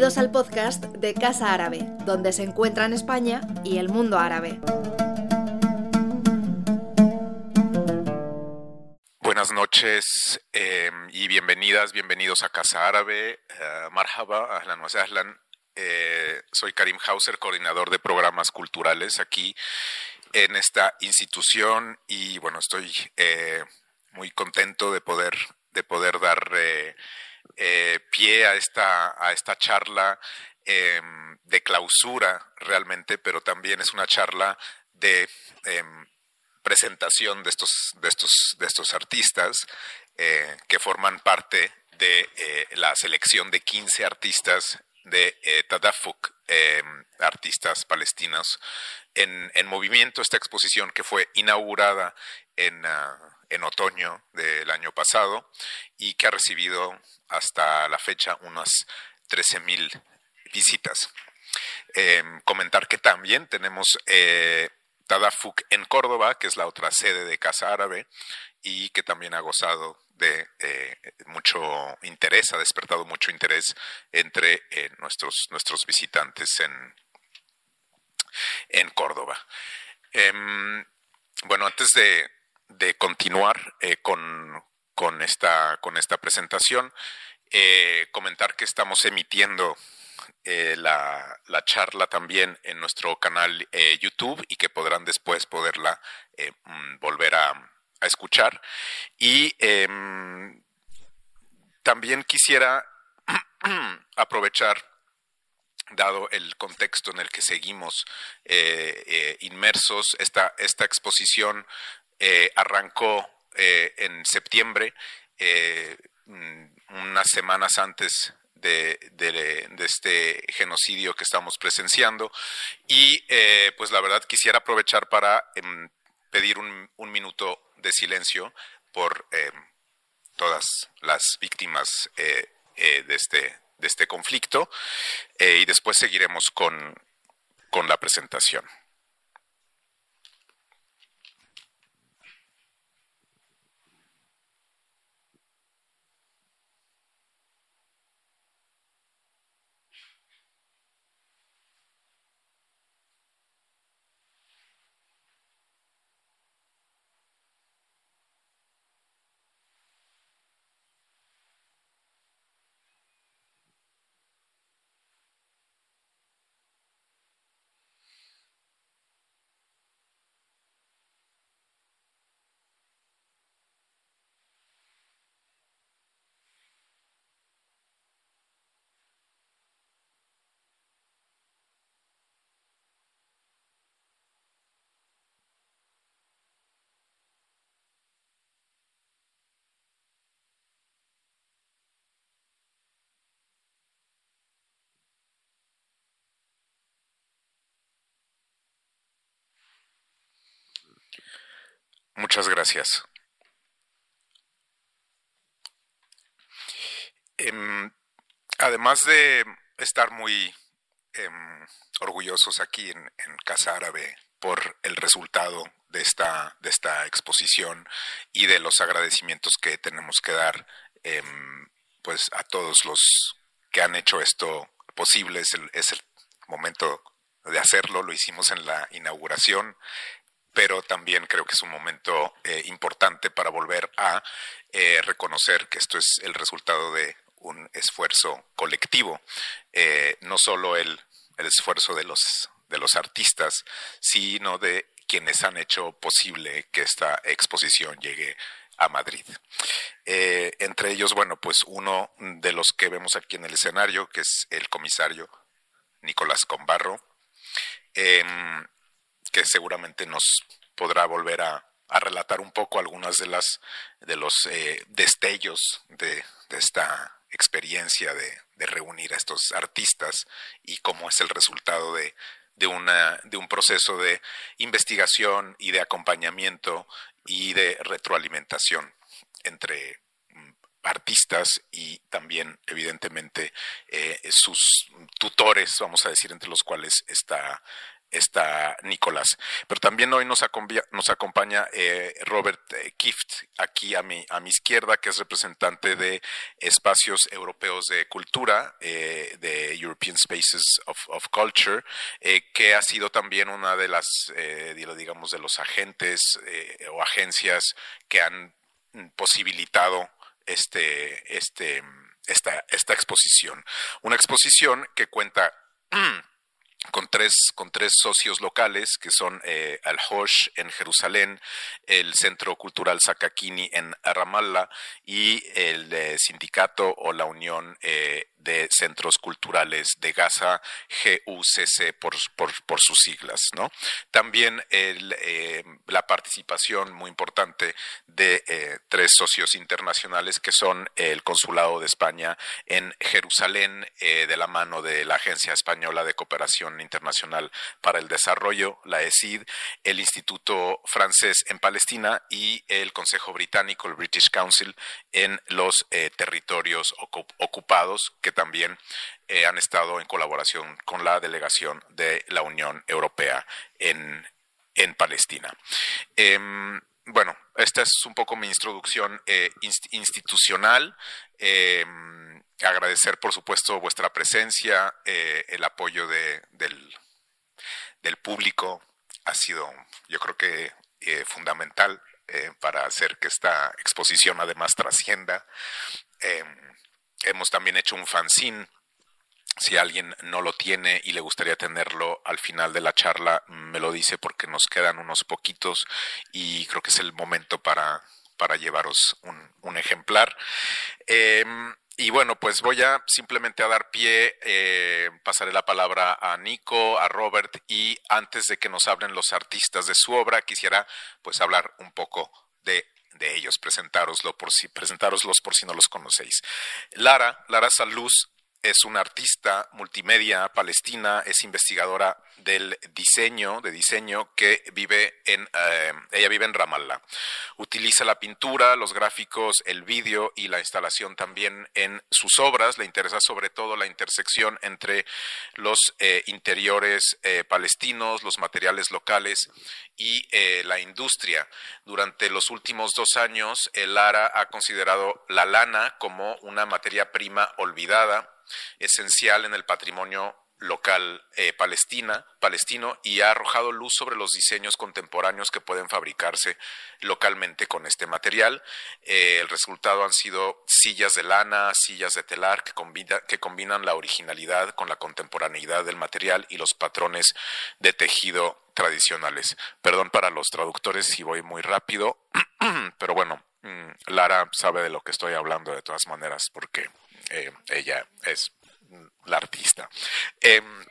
Bienvenidos al podcast de Casa Árabe, donde se encuentran España y el mundo árabe. Buenas noches em, y bienvenidas, bienvenidos a Casa Árabe. Uh, marhaba, ahlan wa eh, soy Karim Hauser, coordinador de programas culturales aquí en esta institución y bueno, estoy eh, muy contento de poder, de poder dar eh, pie a esta, a esta charla em, de clausura realmente, pero también es una charla de em, presentación de estos, de estos, de estos artistas eh, que forman parte de eh, la selección de 15 artistas de Tadafuk, em, artistas palestinos, en, en, movimiento. Esta exposición que fue inaugurada en, ah, en otoño del año pasado y que ha recibido hasta la fecha unas 13.000 visitas. Em, comentar que también tenemos eh, Tadafuk en Córdoba, que es la otra sede de Casa Árabe y que también ha gozado de eh, mucho interés, ha despertado mucho interés entre eh, nuestros, nuestros visitantes en, en Córdoba. Em, bueno, antes de, de continuar eh, con, con, esta, con esta presentación, eh, comentar que estamos emitiendo eh, la, la, charla también en nuestro canal YouTube y que podrán después poderla mm, volver a, a, escuchar. Y em, también quisiera aprovechar dado el contexto en el que seguimos inmersos, esta, esta exposición eh, arrancó eh, en septiembre, eh, mm, unas semanas antes de, este genocidio que estamos presenciando. Y pues la verdad quisiera aprovechar para em, pedir un, minuto de silencio por em, todas las víctimas de, este, de este conflicto y después seguiremos con, con la presentación. Muchas gracias. Em, además de estar muy em, orgullosos aquí en, Casa Árabe por el resultado de esta, de esta exposición y de los agradecimientos que tenemos que dar em, pues a todos los que han hecho esto posible. Es el, es el momento de hacerlo, lo hicimos en la inauguración pero también creo que es un momento eh, importante para volver a eh, reconocer que esto es el resultado de un esfuerzo colectivo, eh, no solo el, el, esfuerzo de los, de los artistas, sino de quienes han hecho posible que esta exposición llegue a Madrid. entre ellos, bueno, pues uno de los que vemos aquí en el escenario, que es el comisario Nicolás Combarro, em, que seguramente nos podrá volver a, relatar un poco algunas de las de los eh, destellos de, esta experiencia de, reunir a estos artistas y cómo es el resultado de, un proceso de investigación y de acompañamiento y de retroalimentación entre mm, artistas y también evidentemente eh, sus tutores, vamos a decir, entre los cuales está está Nicolás. Pero también hoy nos acompaña, eh, Robert eh, Kift, aquí a mi, a mi izquierda, que es representante de Espacios Europeos de Cultura, eh, de European Spaces of, of Culture, que ha sido también una de las, digamos, de los agentes o agencias que han posibilitado este, este, esta, esta exposición. Una exposición que cuenta con tres, con tres socios locales que son eh, Al Hosh en Jerusalén, el Centro Cultural Sakakini en Ramallah y el eh, sindicato o la Unión eh, de Centros Culturales de Gaza, GUCC por, por, sus siglas. ¿no? También el, la participación muy importante de tres socios internacionales que son el Consulado de España en Jerusalén, de la mano de la Agencia Española de Cooperación Internacional para el Desarrollo, la ESID, el Instituto Francés en Palestina y el Consejo Británico, el British Council, en los eh, territorios ocupados, que también eh, han estado en colaboración con la delegación de la Unión Europea en, en Palestina. Em, bueno, esta es un poco mi introducción eh, institucional. Em, agradecer, por supuesto, vuestra presencia, eh, el apoyo de, del, público ha sido, yo creo que, eh, fundamental eh, para hacer que esta exposición además trascienda. hemos también hecho un fanzine. Si alguien no lo tiene y le gustaría tenerlo al final de la charla, me lo dice porque nos quedan unos poquitos y creo que es el momento para, para llevaros un, un ejemplar. Y bueno, pues voy a simplemente a dar pie, eh, pasaré la palabra a Nico, a Robert y antes de que nos hablen los artistas de su obra, quisiera pues hablar un poco de, ellos, presentároslo por si, presentároslos por si no los conocéis. Lara, Lara Saluz es una artista multimedia palestina, es investigadora del diseño, de diseño que vive en, eh, ella vive en Ramallah. Utiliza la pintura, los gráficos, el vídeo y la instalación también en sus obras. Le interesa sobre todo la intersección entre los eh, interiores eh, palestinos, los materiales locales y la industria. Durante los últimos dos años, el ARA ha considerado la lana como una materia prima olvidada esencial en el patrimonio local eh, palestina, palestino y ha arrojado luz sobre los diseños contemporáneos que pueden fabricarse localmente con este material. Eh, el resultado han sido sillas de lana, sillas de telar que, que combinan la originalidad con la contemporaneidad del material y los patrones de tejido tradicionales. Perdón para los traductores si voy muy rápido, pero bueno, mm, Lara sabe de lo que estoy hablando de todas maneras porque eh, ella es la artista. Em,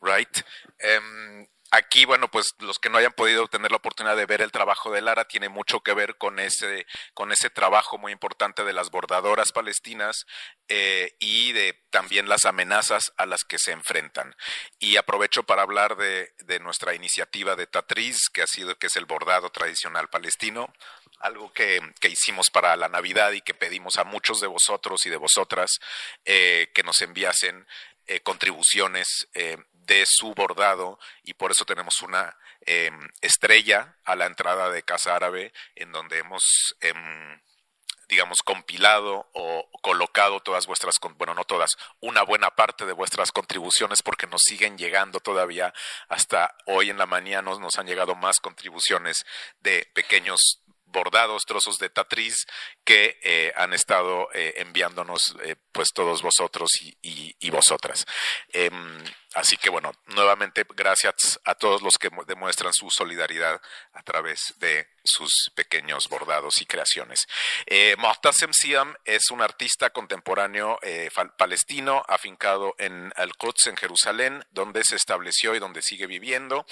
right. Em, aquí, bueno, pues los que no hayan podido tener la oportunidad de ver el trabajo de Lara tiene mucho que ver con ese, con ese trabajo muy importante de las bordadoras palestinas eh, y de también las amenazas a las que se enfrentan. Y aprovecho para hablar de, de nuestra iniciativa de Tatriz, que ha sido, que es el bordado tradicional palestino algo que, hicimos para la Navidad y que pedimos a muchos de vosotros y de vosotras eh, que nos enviasen eh, contribuciones eh, de su bordado y por eso tenemos una estrella a la entrada de Casa Árabe en donde hemos em, digamos, compilado o colocado todas vuestras, bueno, no todas, una buena parte de vuestras contribuciones porque nos siguen llegando todavía. Hasta hoy en la mañana nos, nos han llegado más contribuciones de pequeños bordados, trozos de tatriz que eh, han estado eh, enviándonos eh, pues todos vosotros y, y vosotras. Así que bueno, nuevamente gracias a todos los que demuestran su solidaridad a través de sus pequeños bordados y creaciones. Eh, Siam es un artista contemporáneo eh, palestino afincado en Al-Quds, en Jerusalén, donde se estableció y donde sigue viviendo.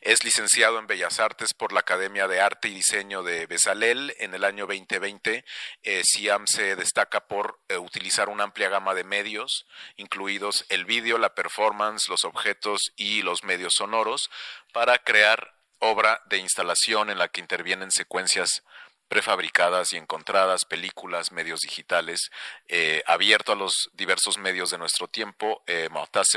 Es licenciado en Bellas Artes por la Academia de Arte y Diseño de Bezalel. En el año 2020, eh, Siam se destaca por eh, utilizar una amplia gama de medios, incluidos el vídeo, la performance, los objetos y los medios sonoros, para crear obra de instalación en la que intervienen secuencias prefabricadas y encontradas, películas, medios digitales, eh, abierto a los diversos medios de nuestro tiempo. Eh,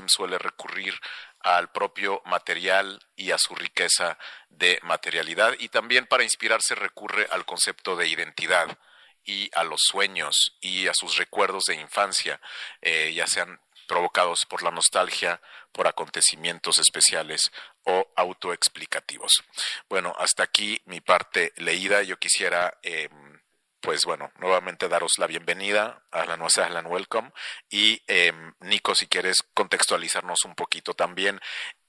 suele recurrir al propio material y a su riqueza de materialidad y también para inspirarse recurre al concepto de identidad y a los sueños y a sus recuerdos de infancia, eh, ya sean provocados por la nostalgia, por acontecimientos especiales o autoexplicativos. Bueno, hasta aquí mi parte leída. Yo quisiera em, pues bueno, nuevamente daros la bienvenida a la nuestra Ahlan Welcome. Y eh, Nico, si quieres contextualizarnos un poquito también,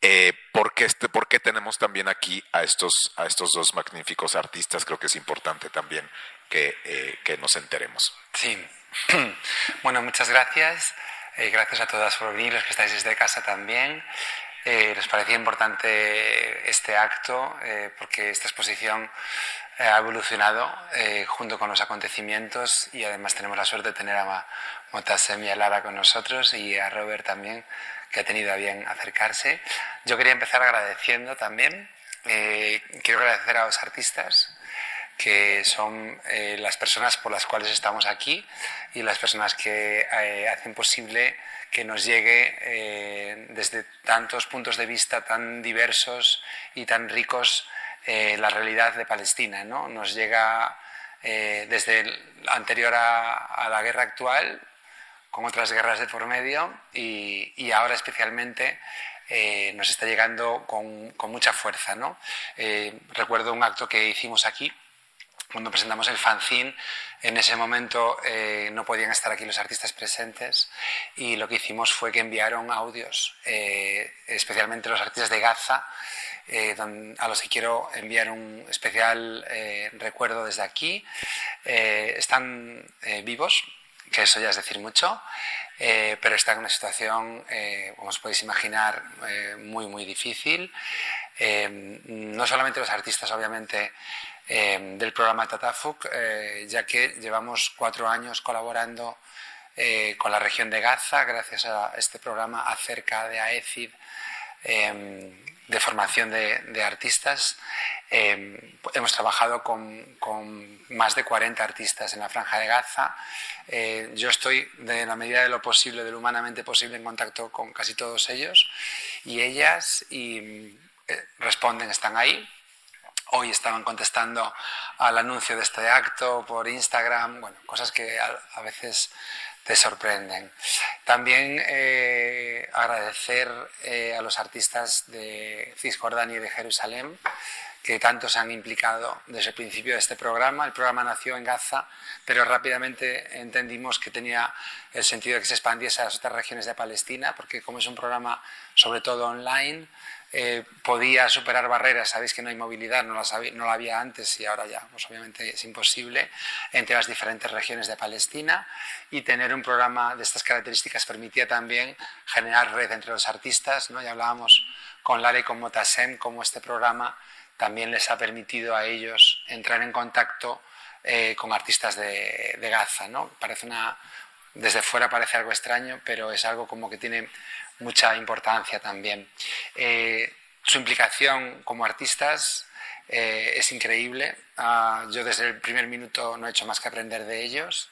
eh, ¿por, qué este, ¿por qué tenemos también aquí a estos, a estos dos magníficos artistas? Creo que es importante también que, eh, que nos enteremos. Sí, bueno, muchas gracias. Eh, gracias a todas por venir, los que estáis desde casa también. Eh, les parecía importante este acto eh, porque esta exposición eh, ha evolucionado eh, junto con los acontecimientos y además tenemos la suerte de tener a Motasem y a Lara con nosotros y a Robert también, que ha tenido a bien acercarse. Yo quería empezar agradeciendo también, eh, quiero agradecer a los artistas que son las personas por las cuales estamos aquí y las personas que hacen posible que nos llegue desde tantos puntos de vista tan diversos y tan ricos eh, la realidad de Palestina. ¿no? Nos llega eh, desde el anterior a, la guerra actual, con otras guerras de por medio, y, ahora especialmente eh, nos está llegando con, con mucha fuerza. ¿no? recuerdo un acto que hicimos aquí cuando presentamos el fanzine, en ese momento no podían estar aquí los artistas presentes y lo que hicimos fue que enviaron audios, especialmente los artistas de Gaza, eh, a los que quiero enviar un especial eh, recuerdo desde aquí. Eh, están vivos, que eso ya es decir mucho, pero están en una situación, como os podéis imaginar, muy, muy difícil. no solamente los artistas, obviamente, del programa Tatafuk, ya que llevamos cuatro años colaborando con la región de Gaza, gracias a este programa acerca de AECID de formación de, artistas. Eh, hemos trabajado con, más de 40 artistas en la Franja de Gaza. Eh, yo estoy, de la medida de lo posible, de lo humanamente posible, en contacto con casi todos ellos y ellas y eh, responden, están ahí. Hoy estaban contestando al anuncio de este acto por Instagram, bueno, cosas que a veces te sorprenden. También eh, agradecer eh, a los artistas de Cisjordania y de Jerusalén que tanto se han implicado desde el principio de este programa. El programa nació en Gaza, pero rápidamente entendimos que tenía el sentido de que se expandiese a otras regiones de Palestina, porque como es un programa sobre todo online, eh, podía superar barreras. Sabéis que no hay movilidad, no la, no la había antes y ahora ya, pues obviamente es imposible, entre las diferentes regiones de Palestina. Y tener un programa de estas características permitía también generar red entre los artistas. ¿no? Ya hablábamos con Lara y con Motasem cómo este programa también les ha permitido a ellos entrar en contacto eh, con artistas de, de Gaza. ¿no? Parece una, desde fuera parece algo extraño, pero es algo como que tiene mucha importancia también. Eh, su implicación como artistas eh, es increíble. Ah, yo desde el primer minuto no he hecho más que aprender de ellos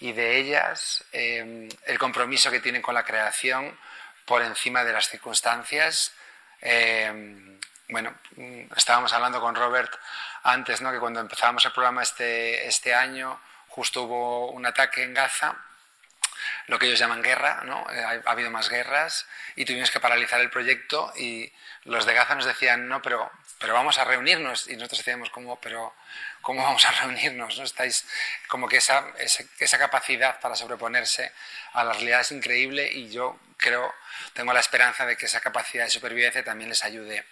y de ellas, eh, el compromiso que tienen con la creación por encima de las circunstancias. bueno, estábamos hablando con Robert antes, ¿no? que cuando empezábamos el programa este, este año, justo hubo un ataque en Gaza lo que ellos llaman guerra, ¿no? Eh, ha, habido más guerras y tuvimos que paralizar el proyecto y los de Gaza nos decían, no, pero, pero vamos a reunirnos y nosotros decíamos, ¿cómo, pero, ¿cómo vamos a reunirnos? ¿no? Estáis como que esa, esa, capacidad para sobreponerse a la realidad es increíble y yo creo, tengo la esperanza de que esa capacidad de supervivencia también les ayude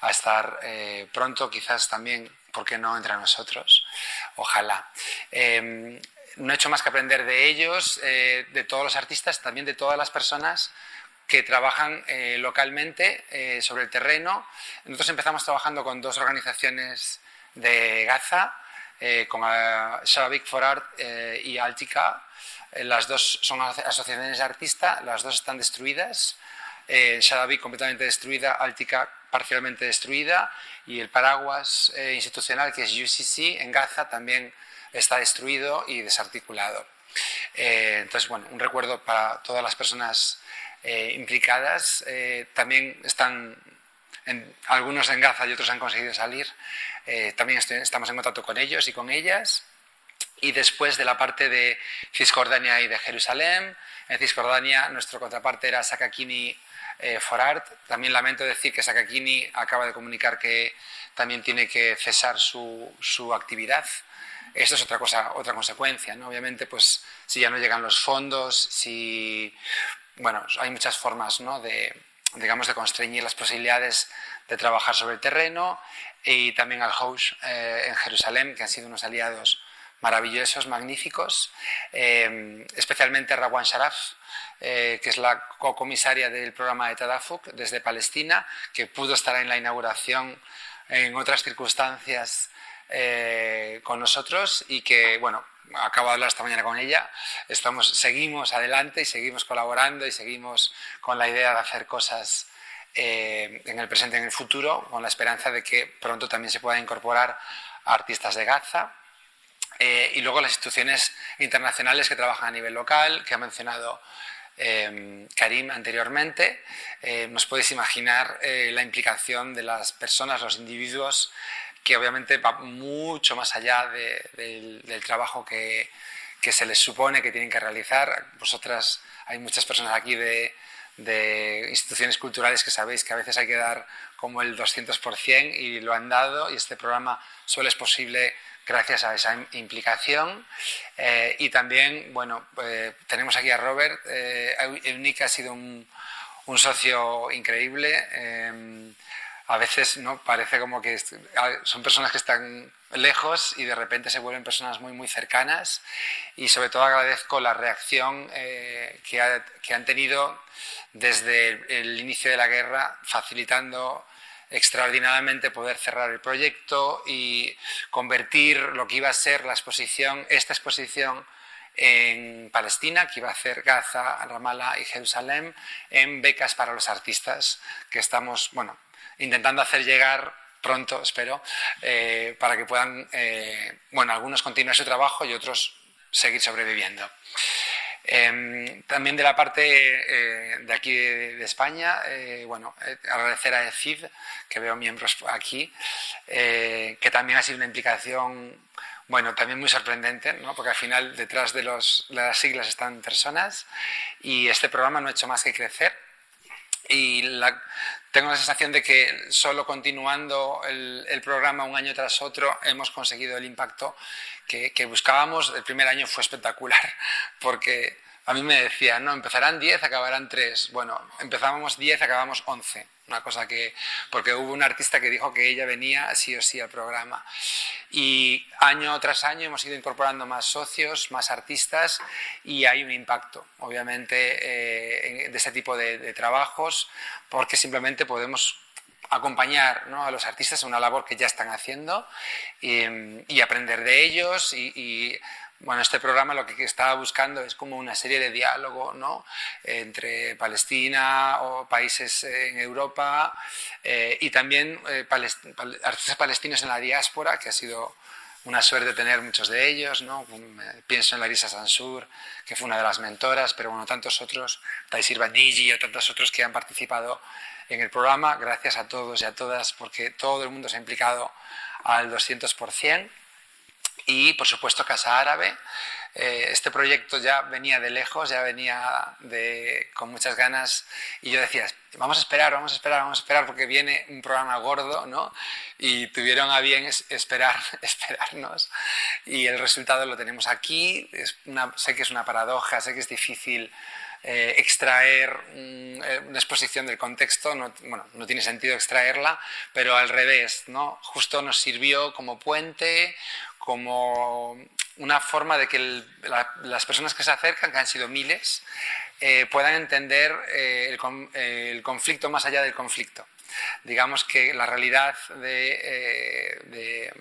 a estar eh, pronto, quizás también, ¿por qué no?, entre nosotros. Ojalá. Em, no he hecho más que aprender de ellos, eh, de todos los artistas, también de todas las personas que trabajan eh, localmente eh, sobre el terreno. Nosotros empezamos trabajando con dos organizaciones de Gaza, con Shababik for Art y Altica. las dos son asociaciones de artistas, las dos están destruidas. Shababik completamente destruida, Altica parcialmente destruida y el paraguas institucional que es UCC en Gaza también está destruido y desarticulado. Eh, entonces, bueno, un recuerdo para todas las personas implicadas. también están algunos en Gaza y otros han conseguido salir. también estamos en contacto con ellos y con ellas. Y después de la parte de Cisjordania y de Jerusalén, en Cisjordania nuestro contraparte era Sakakini eh, Forart. También lamento decir que Sakakini acaba de comunicar que también tiene que cesar su, su actividad. Esto es otra cosa, otra consecuencia, ¿no? Obviamente, pues si ya no llegan los fondos, si bueno, hay muchas formas, ¿no? De digamos de constreñir las posibilidades de trabajar sobre el terreno y también al House eh, en Jerusalén, que han sido unos aliados maravillosos, magníficos, eh, especialmente Rawan Sharaf, eh, que es la co-comisaria del programa de Tadafuk desde Palestina, que pudo estar en la inauguración en otras circunstancias eh, con nosotros y que, bueno, acabo de hablar esta mañana con ella, estamos, seguimos adelante y seguimos colaborando y seguimos con la idea de hacer cosas en el presente y en el futuro, con la esperanza de que pronto también se pueda incorporar artistas de Gaza eh, y luego las instituciones internacionales que trabajan a nivel local, que ha mencionado eh, Karim anteriormente. Eh, nos podéis imaginar la implicación de las personas, los individuos, que obviamente va mucho más allá del, trabajo que, que, se les supone que tienen que realizar. Vosotras, hay muchas personas aquí de, de instituciones culturales que sabéis que a veces hay que dar como el 200% y lo han dado y este programa solo es posible gracias a esa implicación. Eh, y también, bueno, eh, tenemos aquí a Robert. Eh, ha sido un, un socio increíble. Eh, a veces no parece como que son personas que están lejos y de repente se vuelven personas muy muy cercanas. Y sobre todo agradezco la reacción que, que, han tenido desde el inicio de la guerra facilitando extraordinariamente poder cerrar el proyecto y convertir lo que iba a ser la exposición, esta exposición en Palestina, que iba a hacer Gaza, Ramallah y Jerusalén, en becas para los artistas, que estamos, bueno, intentando hacer llegar pronto, espero, eh, para que puedan, eh, bueno, algunos continuar su trabajo y otros seguir sobreviviendo. Em, también de la parte eh, de aquí de, España, eh, bueno, eh, agradecer a ECID, que veo miembros aquí, que también ha sido una implicación, bueno, también muy sorprendente, ¿no? porque al final detrás de, los, de las siglas están personas y este programa no ha hecho más que crecer y tengo la sensación de que solo continuando el, programa un año tras otro hemos conseguido el impacto que, que, buscábamos. El primer año fue espectacular porque a mí me decían, no, empezarán 10, acabarán 3. Bueno, empezábamos 10, acabamos 11. Una cosa que, porque hubo un artista que dijo que ella venía sí o sí al programa. Y año tras año hemos ido incorporando más socios, más artistas y hay un impacto, obviamente, eh, de este tipo de, trabajos, porque simplemente podemos acompañar ¿no? a los artistas en una labor que ya están haciendo y, aprender de ellos y bueno, este programa lo que estaba buscando es como una serie de diálogo ¿no? entre Palestina o países en Europa eh, y también eh, artistas palestinos en la diáspora, que ha sido una suerte tener muchos de ellos. ¿no? Pienso en Larisa Sansur, que fue una de las mentoras, pero bueno, tantos otros, Taisir Bandigi o tantos otros que han participado en el programa. Gracias a todos y a todas, porque todo el mundo se ha implicado al 200% y por supuesto Casa Árabe. Eh, este proyecto ya venía de lejos, ya venía de, con muchas ganas y yo decía, vamos a esperar, vamos a esperar, vamos a esperar porque viene un programa gordo, ¿no? Y tuvieron a bien esperar, esperarnos y el resultado lo tenemos aquí. Es una, sé que es una paradoja, sé que es difícil eh, extraer eh, una exposición del contexto, no, bueno, no tiene sentido extraerla, pero al revés, ¿no? Justo nos sirvió como puente, como una forma de que las personas que se acercan, que han sido miles, eh, puedan entender eh, el, conflicto más allá del conflicto. Digamos que la realidad eh, de,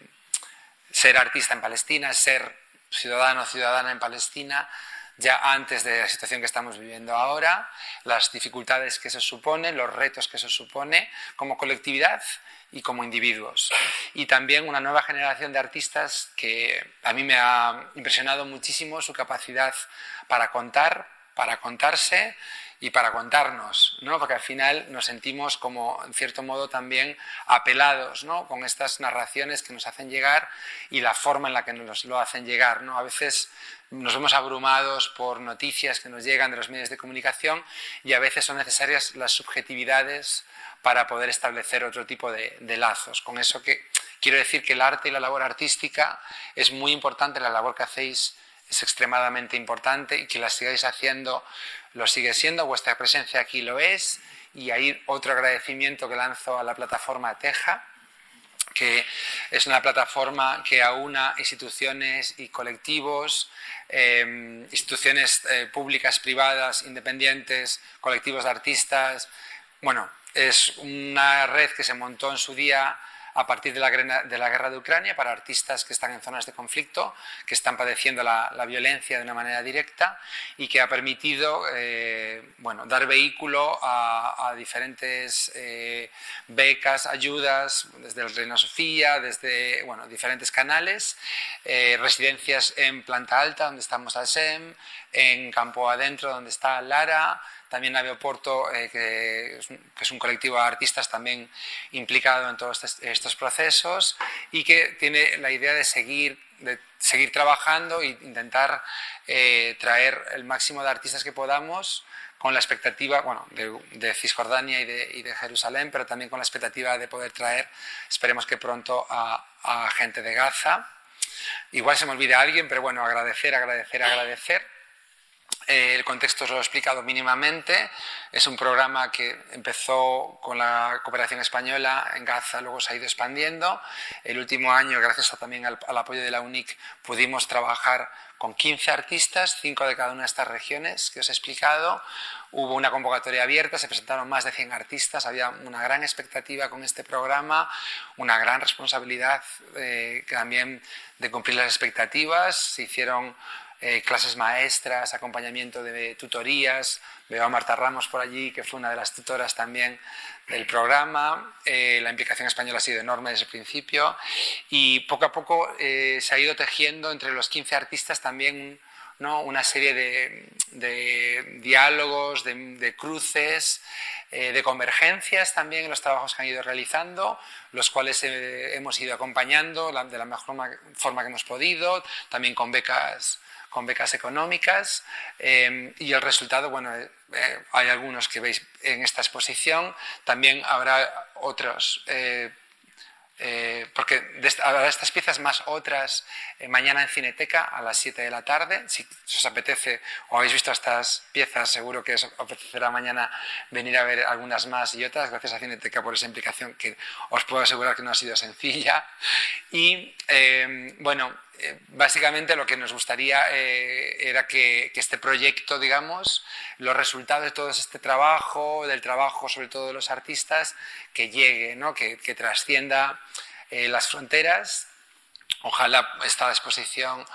ser artista en Palestina, ser ciudadano o ciudadana en Palestina, ya antes de la situación que estamos viviendo ahora, las dificultades que se suponen, los retos que se supone como colectividad y como individuos. Y también una nueva generación de artistas que a mí me ha impresionado muchísimo su capacidad para contar, para contarse y para contarnos, ¿no? porque al final nos sentimos como, en cierto modo, también apelados ¿no? con estas narraciones que nos hacen llegar y la forma en la que nos lo hacen llegar. ¿no? A veces nos vemos abrumados por noticias que nos llegan de los medios de comunicación y a veces son necesarias las subjetividades para poder establecer otro tipo de, de lazos. Con eso que quiero decir que el arte y la labor artística es muy importante, la labor que hacéis es extremadamente importante y que la sigáis haciendo lo sigue siendo, vuestra presencia aquí lo es y ahí otro agradecimiento que lanzo a la plataforma Teja, que es una plataforma que aúna instituciones y colectivos, em, instituciones eh, públicas, privadas, independientes, colectivos de artistas. Bueno, es una red que se montó en su día a partir de la, guerra de Ucrania para artistas que están en zonas de conflicto, que están padeciendo la, violencia de una manera directa y que ha permitido eh, bueno, dar vehículo a, diferentes eh, becas, ayudas, desde el Reina Sofía, desde bueno, diferentes canales, eh, residencias en planta alta, donde estamos al SEM, en campo adentro, donde está Lara, también Nave Oporto, eh, que, es un, colectivo de artistas también implicado en todos estos procesos y que tiene la idea de seguir, de seguir trabajando e intentar eh, traer el máximo de artistas que podamos con la expectativa bueno, de, Cisjordania y de, y de, Jerusalén, pero también con la expectativa de poder traer, esperemos que pronto, a, a gente de Gaza. Igual se me olvida alguien, pero bueno, agradecer, agradecer, agradecer eh, el contexto os lo he explicado mínimamente. Es un programa que empezó con la cooperación española en Gaza, luego se ha ido expandiendo. El último año, gracias también al, apoyo de la UNIC, pudimos trabajar con 15 artistas, 5 de cada una de estas regiones que os he explicado. Hubo una convocatoria abierta, se presentaron más de 100 artistas, había una gran expectativa con este programa, una gran responsabilidad eh, también de cumplir las expectativas. Se hicieron eh, clases maestras, acompañamiento de tutorías. Veo a Marta Ramos por allí, que fue una de las tutoras también del programa. Eh, la implicación española ha sido enorme desde el principio y poco a poco eh, se ha ido tejiendo entre los 15 artistas también ¿no? una serie de, diálogos, de, cruces, de convergencias también en los trabajos que han ido realizando, los cuales hemos ido acompañando de la mejor forma que hemos podido, también con becas con becas económicas eh, y el resultado, bueno, eh, hay algunos que veis en esta exposición, también habrá otros eh, eh, porque de estas piezas más otras eh, mañana en Cineteca a las 7 de la tarde. Si os apetece o habéis visto estas piezas, seguro que os apetecerá mañana venir a ver algunas más y otras. Gracias a Cineteca por esa implicación que os puedo asegurar que no ha sido sencilla. Y eh, bueno, básicamente lo que nos gustaría era que, este proyecto, digamos, los resultados de todo este trabajo, del trabajo sobre todo de los artistas, que llegue, ¿no? que, que trascienda eh, las fronteras. Ojalá esta exposición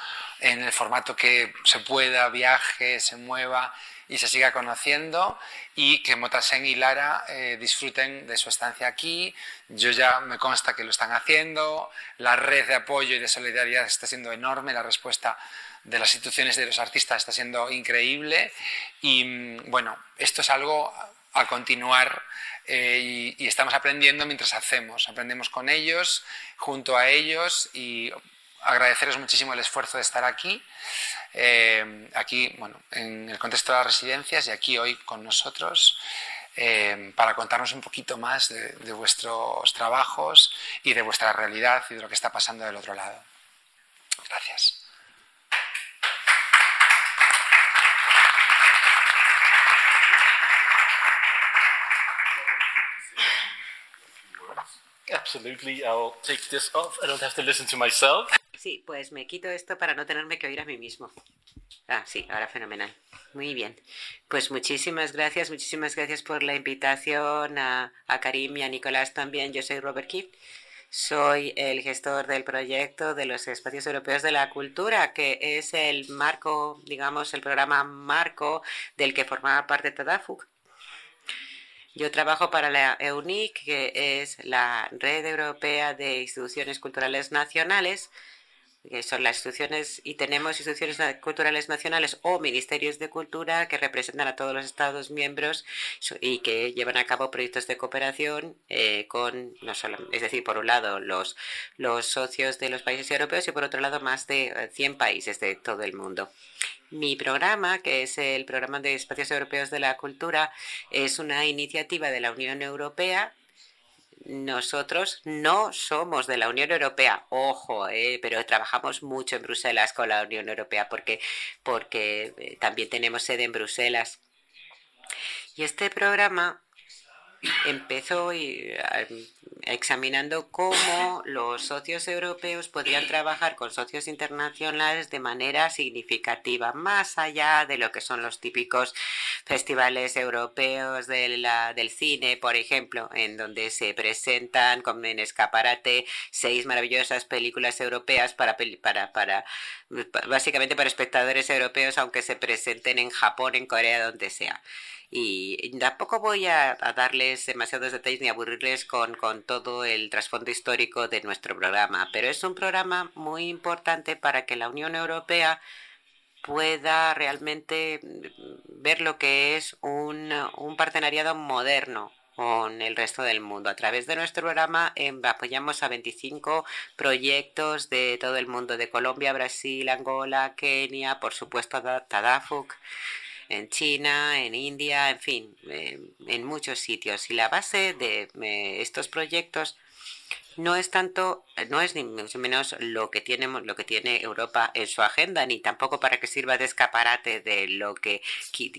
en el formato que se pueda, viaje, se mueva y se siga conociendo y que Motasen y Lara eh, disfruten de su estancia aquí. Yo ya me consta que lo están haciendo, la red de apoyo y de solidaridad está siendo enorme, la respuesta de las instituciones y de los artistas está siendo increíble. Y mm, bueno, esto es algo a continuar eh, y, estamos aprendiendo mientras hacemos, aprendemos con ellos, junto a ellos y agradeceros muchísimo el esfuerzo de estar aquí, eh, aquí, bueno, en el contexto de las residencias y aquí hoy con nosotros. Eh, para contarnos un poquito más de vuestros trabajos y de vuestra realidad y de lo que está pasando del otro lado. Gracias. Absolutely, I'll take this off. I don't have to listen to myself. Sí, pues me quito esto para no tenerme que oír a mí mismo. Ah, sí, ahora fenomenal. Muy bien. Pues muchísimas gracias, muchísimas gracias por la invitación a, a Karim y a Nicolás también. Yo soy Robert Keith. Soy el gestor del proyecto de los espacios europeos de la cultura, que es el marco, digamos, el programa marco del que formaba parte Tadafuk yo trabajo para la EUNIC, que es la Red Europea de Instituciones Culturales Nacionales, que son las instituciones, y tenemos instituciones culturales nacionales o ministerios de cultura que representan a todos los Estados miembros y que llevan a cabo proyectos de cooperación eh, con, no solo, es decir, por un lado los, los socios de los países europeos y por otro lado más de 100 eh, países de todo el mundo. Mi programa, que es el Programa de Espacios Europeos de la Cultura, es una iniciativa de la Unión Europea nosotros no somos de la Unión Europea, ojo, eh, pero trabajamos mucho en Bruselas con la Unión Europea porque, porque eh, también tenemos sede en Bruselas. Y este programa empezó examinando cómo los socios europeos podrían trabajar con socios internacionales de manera significativa, más allá de lo que son los típicos festivales europeos del cine, por ejemplo, en donde se presentan como en escaparate seis maravillosas películas europeas para, para, para básicamente para espectadores europeos, aunque se presenten en Japón, en Corea, donde sea. Y tampoco voy a, darles demasiados detalles ni aburrirles con, con todo el trasfondo histórico de nuestro programa, pero es un programa muy importante para que la Unión Europea pueda realmente ver lo que es un, un partenariado moderno con el resto del mundo. A través de nuestro programa em, apoyamos a 25 proyectos de todo el mundo, de Colombia, Brasil, Angola, Kenia, por supuesto Tadafuk, en China, en India, en fin, en muchos sitios. Y la base de estos proyectos no es tanto, no es ni mucho menos lo que tiene, lo que tiene Europa en su agenda, ni tampoco para que sirva de escaparate de lo que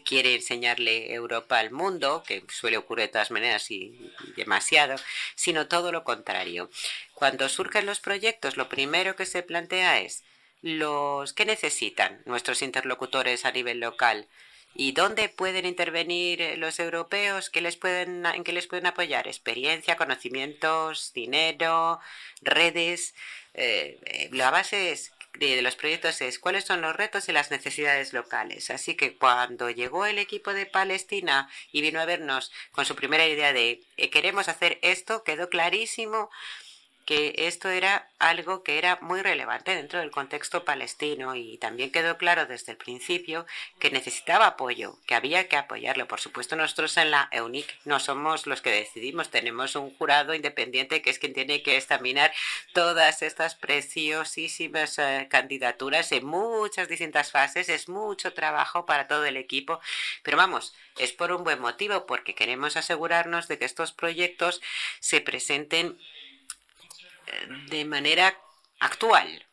quiere enseñarle Europa al mundo, que suele ocurrir de todas maneras y demasiado, sino todo lo contrario. Cuando surgen los proyectos, lo primero que se plantea es los que necesitan nuestros interlocutores a nivel local, ¿Y dónde pueden intervenir eh, los europeos? ¿Qué les pueden, ¿En qué les pueden apoyar? Experiencia, conocimientos, dinero, redes. Eh, eh, la base de los proyectos es cuáles son los retos y las necesidades locales. Así que cuando llegó el equipo de Palestina y vino a vernos con su primera idea de queremos hacer esto, quedó clarísimo que esto era algo que era muy relevante dentro del contexto palestino y también quedó claro desde el principio que necesitaba apoyo, que había que apoyarlo. Por supuesto, nosotros en la EUNIC no somos los que decidimos, tenemos un jurado independiente que es quien tiene que examinar todas estas preciosísimas eh, candidaturas en muchas distintas fases. Es mucho trabajo para todo el equipo, pero vamos, es por un buen motivo, porque queremos asegurarnos de que estos proyectos se presenten de manera actual,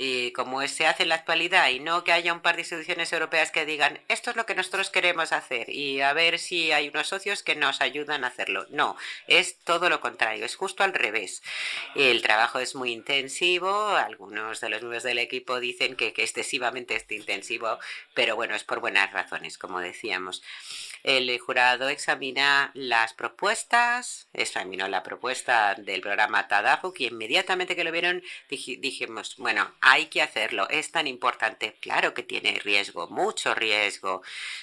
y como se hace en la actualidad y no que haya un par de instituciones europeas que digan esto es lo que nosotros queremos hacer y a ver si hay unos socios que nos ayudan a hacerlo. No, es todo lo contrario, es justo al revés. El trabajo es muy intensivo, algunos de los miembros del equipo dicen que, que excesivamente es intensivo, pero bueno, es por buenas razones, como decíamos. El jurado examina las propuestas, examinó la propuesta del programa Tadafuk y inmediatamente que lo vieron dijimos, bueno, hay que hacerlo, es tan importante. Claro que tiene riesgo, mucho riesgo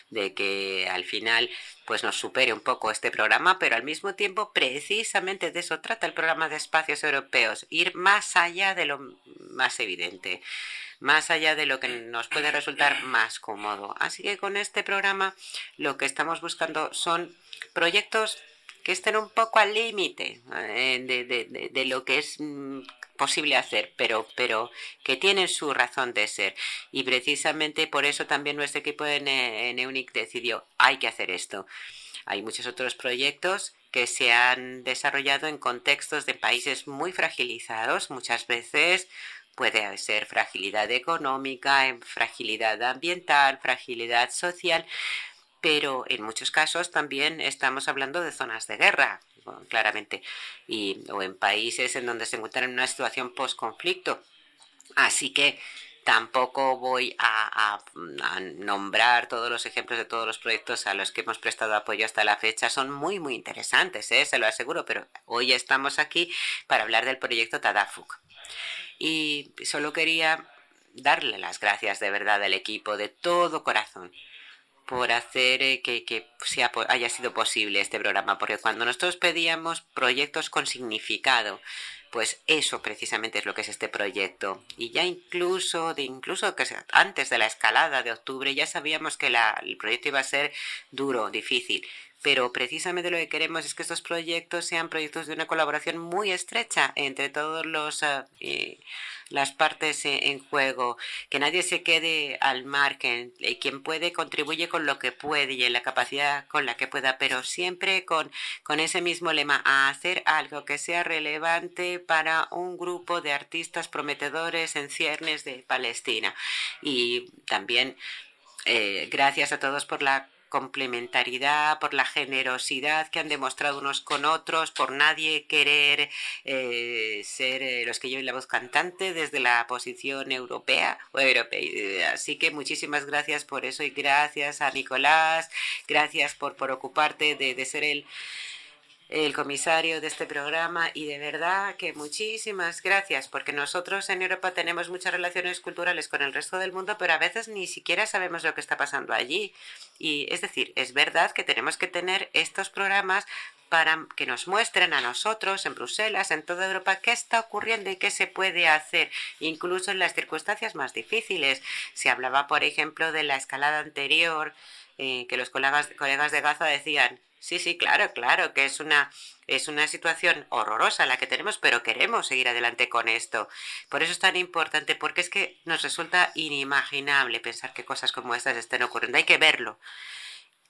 de que al final pues nos supere un poco este programa, pero al mismo tiempo precisamente de eso trata el programa de espacios europeos, ir más allá de lo más evidente más allá de lo que nos puede resultar más cómodo. Así que con este programa lo que estamos buscando son proyectos que estén un poco al límite eh, de, lo que es mm, posible hacer, pero, pero que tienen su razón de ser. Y precisamente por eso también nuestro equipo en, en EUNIC decidió, hay que hacer esto. Hay muchos otros proyectos que se han desarrollado en contextos de países muy fragilizados, muchas veces Puede ser fragilidad económica, fragilidad ambiental, fragilidad social, pero en muchos casos también estamos hablando de zonas de guerra, claramente, y, o en países en donde se encuentran en una situación post-conflicto. Así que tampoco voy a, nombrar todos los ejemplos de todos los proyectos a los que hemos prestado apoyo hasta la fecha. Son muy, muy interesantes, ¿eh? se lo aseguro, pero hoy estamos aquí para hablar del proyecto Tadafuk. Y solo quería darle las gracias de verdad al equipo de todo corazón por hacer eh, que, que sea, haya sido posible este programa, porque cuando nosotros pedíamos proyectos con significado, pues eso precisamente es lo que es este proyecto. Y ya incluso, de incluso que antes de la escalada de octubre, ya sabíamos que la, el proyecto iba a ser duro, difícil pero precisamente lo que queremos es que estos proyectos sean proyectos de una colaboración muy estrecha entre todos los eh, las partes en juego, que nadie se quede al margen, y quien puede contribuye con lo que puede y en la capacidad con la que pueda, pero siempre con, con ese mismo lema, a hacer algo que sea relevante para un grupo de artistas prometedores en ciernes de Palestina. Y también eh, gracias a todos por la complementariedad, por la generosidad que han demostrado unos con otros, por nadie querer eh, ser eh, los que lleven la voz cantante desde la posición europea o europea. Así que muchísimas gracias por eso y gracias a Nicolás, gracias por, por ocuparte de, de ser el el comisario de este programa y de verdad que muchísimas gracias porque nosotros en Europa tenemos muchas relaciones culturales con el resto del mundo pero a veces ni siquiera sabemos lo que está pasando allí y es decir es verdad que tenemos que tener estos programas para que nos muestren a nosotros en Bruselas, en toda Europa, qué está ocurriendo y qué se puede hacer, incluso en las circunstancias más difíciles. Se hablaba, por ejemplo, de la escalada anterior, eh, que los colegas, colegas de Gaza decían, Sí, sí, claro, claro, que es una, es una situación horrorosa la que tenemos, pero queremos seguir adelante con esto. Por eso es tan importante, porque es que nos resulta inimaginable pensar que cosas como estas estén ocurriendo. Hay que verlo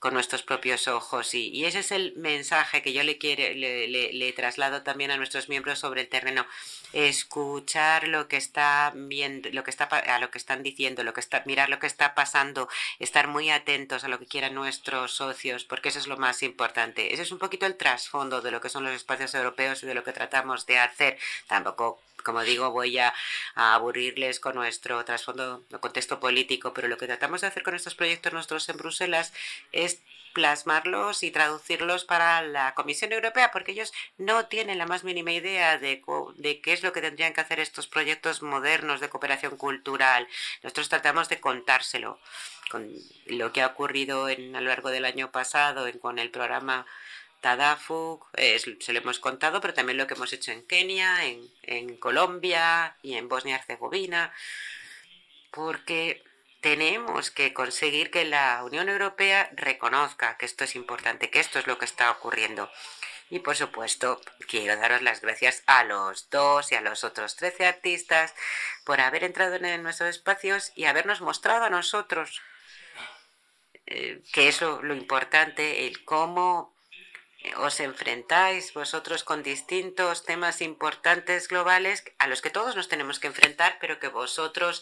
con nuestros propios ojos. Y, y, ese es el mensaje que yo le, quiere, le, le, le, traslado también a nuestros miembros sobre el terreno. Escuchar lo que está viendo, lo que está a lo que están diciendo, lo que está, mirar lo que está pasando, estar muy atentos a lo que quieran nuestros socios, porque eso es lo más importante. Ese es un poquito el trasfondo de lo que son los espacios europeos y de lo que tratamos de hacer. Tampoco como digo, voy a, aburrirles con nuestro trasfondo, contexto político, pero lo que tratamos de hacer con estos proyectos nuestros en Bruselas es plasmarlos y traducirlos para la Comisión Europea, porque ellos no tienen la más mínima idea de, de, qué es lo que tendrían que hacer estos proyectos modernos de cooperación cultural. Nosotros tratamos de contárselo con lo que ha ocurrido en, a lo largo del año pasado en, con el programa Tadafuk, se lo hemos contado, pero también lo que hemos hecho en Kenia, en, Colombia y en Bosnia y Herzegovina, porque tenemos que conseguir que la Unión Europea reconozca que esto es importante, que esto es lo que está ocurriendo. Y por supuesto, quiero daros las gracias a los dos y a los otros 13 artistas por haber entrado en nuestros espacios y habernos mostrado a nosotros eh, que es lo, lo importante, el cómo os enfrentáis vosotros con distintos temas importantes globales a los que todos nos tenemos que enfrentar, pero que vosotros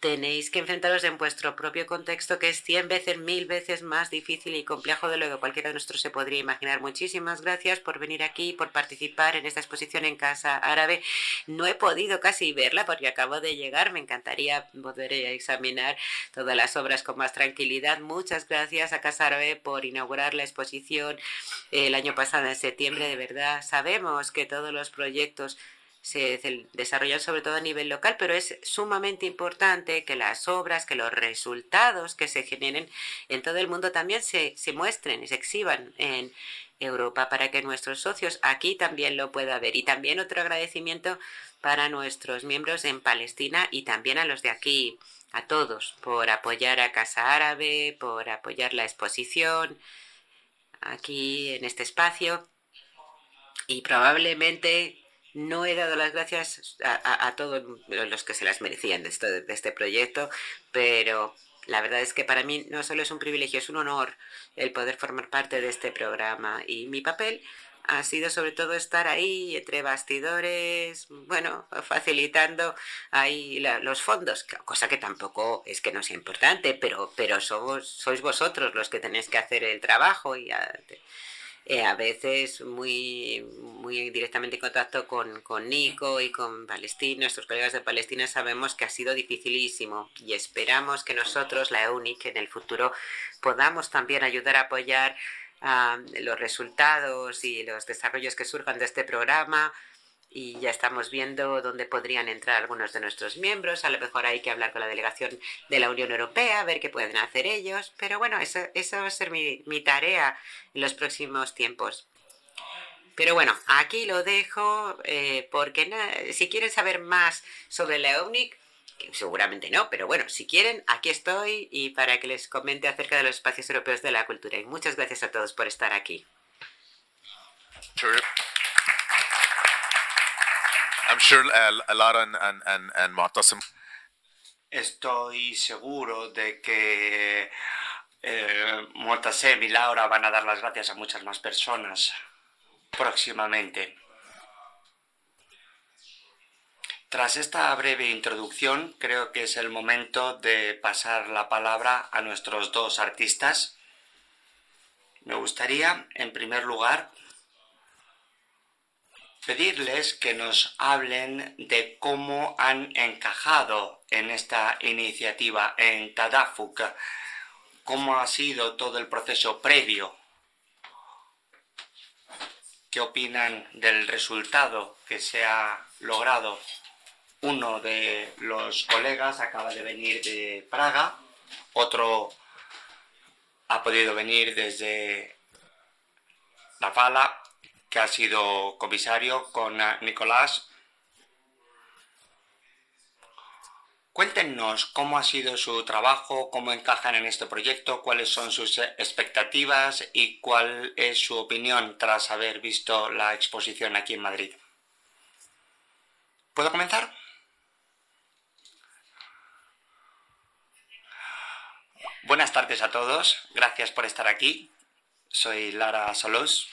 tenéis que enfrentaros en vuestro propio contexto, que es cien veces, mil veces más difícil y complejo de lo que cualquiera de nosotros se podría imaginar. Muchísimas gracias por venir aquí, por participar en esta exposición en Casa Árabe. No he podido casi verla porque acabo de llegar. Me encantaría poder examinar todas las obras con más tranquilidad. Muchas gracias a Casa Árabe por inaugurar la exposición. El año pasado, en septiembre, de verdad, sabemos que todos los proyectos se desarrollan sobre todo a nivel local, pero es sumamente importante que las obras, que los resultados que se generen en todo el mundo también se, se muestren y se exhiban en Europa para que nuestros socios aquí también lo puedan ver. Y también otro agradecimiento para nuestros miembros en Palestina y también a los de aquí, a todos, por apoyar a Casa Árabe, por apoyar la exposición aquí en este espacio y probablemente no he dado las gracias a, todos los que se las merecían de, esto, de este proyecto, pero la verdad es que para mí no solo es un privilegio, es un honor el poder formar parte de este programa y mi papel ha sido sobre todo estar ahí entre bastidores, bueno, facilitando ahí la, los fondos, cosa que tampoco es que no sea importante, pero, pero sois vosotros los que tenéis que hacer el trabajo y a, eh, a veces muy, muy directamente en contacto con, con Nico y con Palestina, nuestros colegas de Palestina, sabemos que ha sido dificilísimo y esperamos que nosotros, la EUNIC, en el futuro podamos también ayudar a apoyar los resultados y los desarrollos que surjan de este programa y ya estamos viendo dónde podrían entrar algunos de nuestros miembros. A lo mejor hay que hablar con la delegación de la Unión Europea, ver qué pueden hacer ellos. Pero bueno, eso, eso va a ser mi, mi tarea en los próximos tiempos. Pero bueno, aquí lo dejo eh, porque si quieren saber más sobre la OMNIC, seguramente no, pero bueno, si quieren, aquí estoy y para que les comente acerca de los espacios europeos de la cultura. Y muchas gracias a todos por estar aquí. Estoy seguro de que eh, Motasem y Laura van a dar las gracias a muchas más personas próximamente. Tras esta breve introducción, creo que es el momento de pasar la palabra a nuestros dos artistas. Me gustaría, en primer lugar, pedirles que nos hablen de cómo han encajado en esta iniciativa en Tadafuk, cómo ha sido todo el proceso previo qué opinan del resultado que se ha logrado. Uno de los colegas acaba de venir de Praga, otro ha podido venir desde La Fala, que ha sido comisario con Nicolás Cuéntenos cómo ha sido su trabajo, cómo encajan en este proyecto, cuáles son sus expectativas y cuál es su opinión tras haber visto la exposición aquí en Madrid. ¿Puedo comenzar? Buenas tardes a todos, gracias por estar aquí. Soy Lara Solos.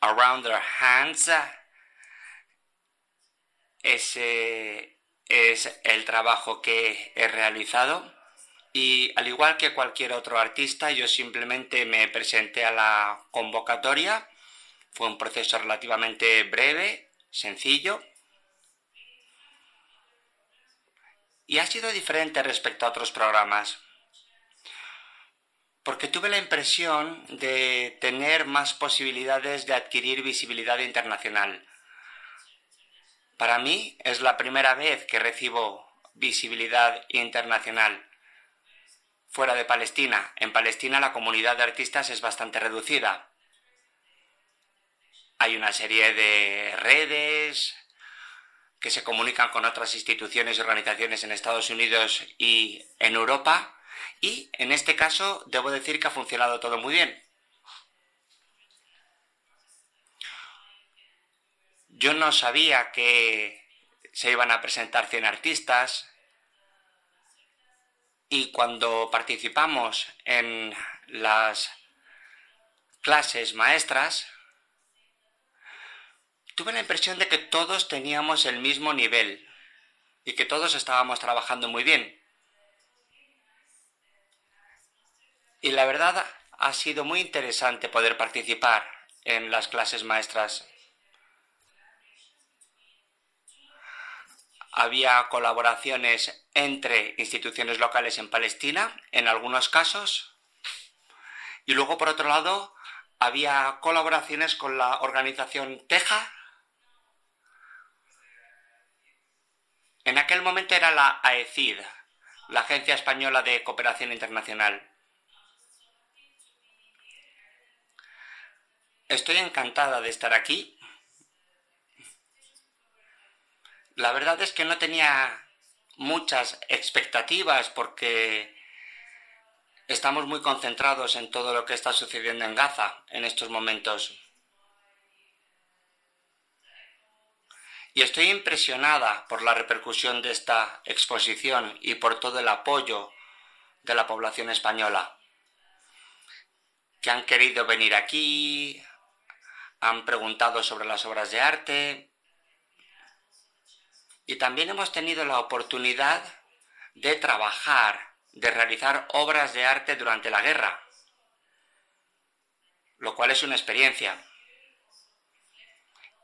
Around their hands ese es el trabajo que he realizado y al igual que cualquier otro artista, yo simplemente me presenté a la convocatoria. Fue un proceso relativamente breve, sencillo. Y ha sido diferente respecto a otros programas. Porque tuve la impresión de tener más posibilidades de adquirir visibilidad internacional. Para mí es la primera vez que recibo visibilidad internacional fuera de Palestina. En Palestina la comunidad de artistas es bastante reducida. Hay una serie de redes que se comunican con otras instituciones y organizaciones en Estados Unidos y en Europa. Y en este caso debo decir que ha funcionado todo muy bien. Yo no sabía que se iban a presentar 100 artistas y cuando participamos en las clases maestras, tuve la impresión de que todos teníamos el mismo nivel y que todos estábamos trabajando muy bien. Y la verdad ha sido muy interesante poder participar en las clases maestras había colaboraciones entre instituciones locales en Palestina, en algunos casos, y luego, por otro lado, había colaboraciones con la organización TEJA. En aquel momento era la AECID, la Agencia Española de Cooperación Internacional. Estoy encantada de estar aquí La verdad es que no tenía muchas expectativas porque estamos muy concentrados en todo lo que está sucediendo en Gaza en estos momentos. Y estoy impresionada por la repercusión de esta exposición y por todo el apoyo de la población española, que han querido venir aquí, han preguntado sobre las obras de arte, y también hemos tenido la oportunidad de trabajar, de realizar obras de arte durante la guerra, lo cual es una experiencia.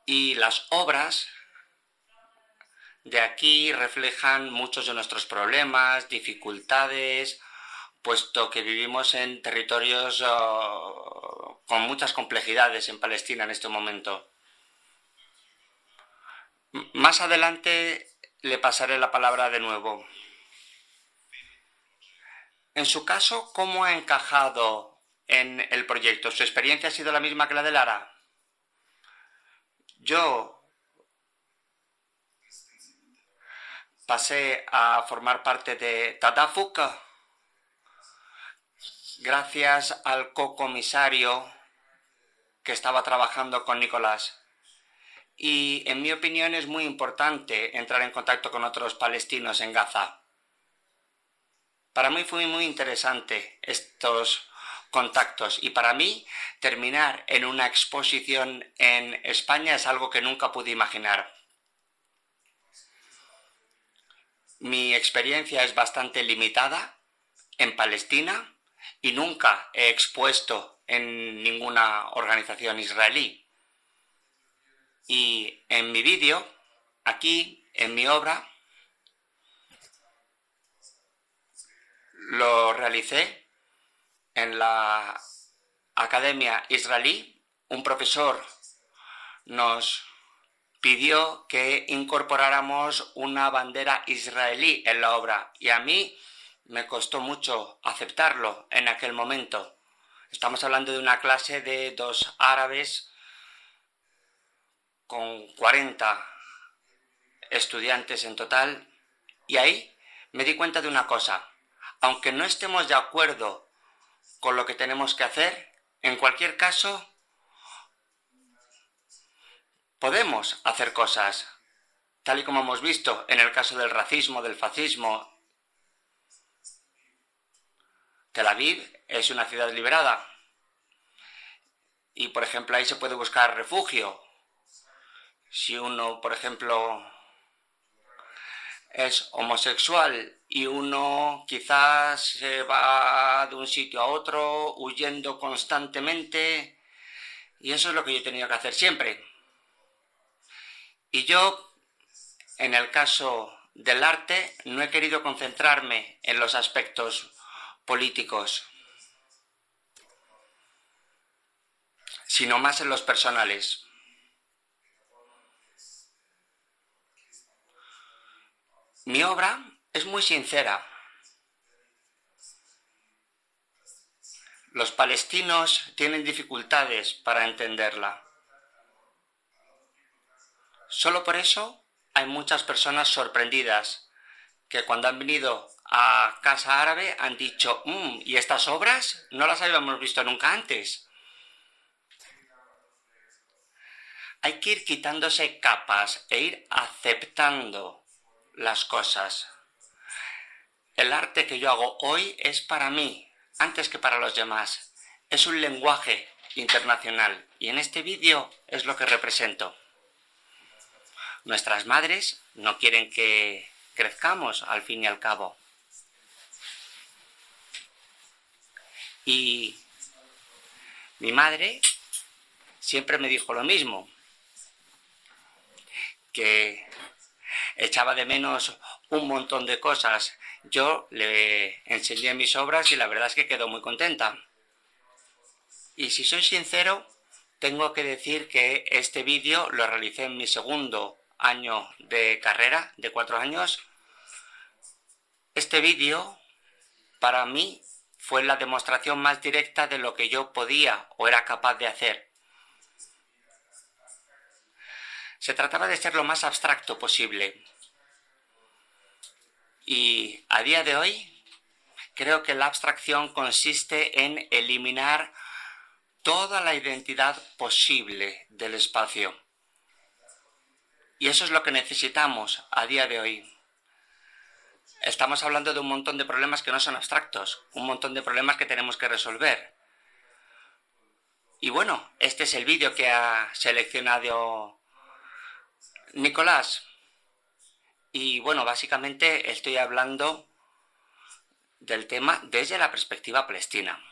Y las obras de aquí reflejan muchos de nuestros problemas, dificultades, puesto que vivimos en territorios uh, con muchas complejidades en Palestina en este momento. Más adelante le pasaré la palabra de nuevo. En su caso, ¿cómo ha encajado en el proyecto? ¿Su experiencia ha sido la misma que la de Lara? Yo pasé a formar parte de Tadafuk gracias al co-comisario que estaba trabajando con Nicolás. Y en mi opinión es muy importante entrar en contacto con otros palestinos en Gaza. Para mí fue muy interesante estos contactos y para mí terminar en una exposición en España es algo que nunca pude imaginar. Mi experiencia es bastante limitada en Palestina y nunca he expuesto en ninguna organización israelí. Y en mi vídeo, aquí, en mi obra, lo realicé en la Academia Israelí. Un profesor nos pidió que incorporáramos una bandera israelí en la obra y a mí me costó mucho aceptarlo en aquel momento. Estamos hablando de una clase de dos árabes con 40 estudiantes en total y ahí me di cuenta de una cosa. Aunque no estemos de acuerdo con lo que tenemos que hacer, en cualquier caso podemos hacer cosas, tal y como hemos visto en el caso del racismo, del fascismo. Tel Aviv es una ciudad liberada y, por ejemplo, ahí se puede buscar refugio. Si uno, por ejemplo, es homosexual y uno quizás se va de un sitio a otro huyendo constantemente, y eso es lo que yo he tenido que hacer siempre. Y yo, en el caso del arte, no he querido concentrarme en los aspectos políticos, sino más en los personales. Mi obra es muy sincera. Los palestinos tienen dificultades para entenderla. Solo por eso hay muchas personas sorprendidas que cuando han venido a Casa Árabe han dicho, mm, ¿y estas obras no las habíamos visto nunca antes? Hay que ir quitándose capas e ir aceptando las cosas. El arte que yo hago hoy es para mí, antes que para los demás. Es un lenguaje internacional y en este vídeo es lo que represento. Nuestras madres no quieren que crezcamos al fin y al cabo. Y mi madre siempre me dijo lo mismo, que echaba de menos un montón de cosas. Yo le enseñé mis obras y la verdad es que quedó muy contenta. Y si soy sincero, tengo que decir que este vídeo lo realicé en mi segundo año de carrera, de cuatro años, este vídeo para mí fue la demostración más directa de lo que yo podía o era capaz de hacer. Se trataba de ser lo más abstracto posible. Y a día de hoy creo que la abstracción consiste en eliminar toda la identidad posible del espacio. Y eso es lo que necesitamos a día de hoy. Estamos hablando de un montón de problemas que no son abstractos, un montón de problemas que tenemos que resolver. Y bueno, este es el vídeo que ha seleccionado Nicolás. Y bueno, básicamente estoy hablando del tema desde la perspectiva palestina.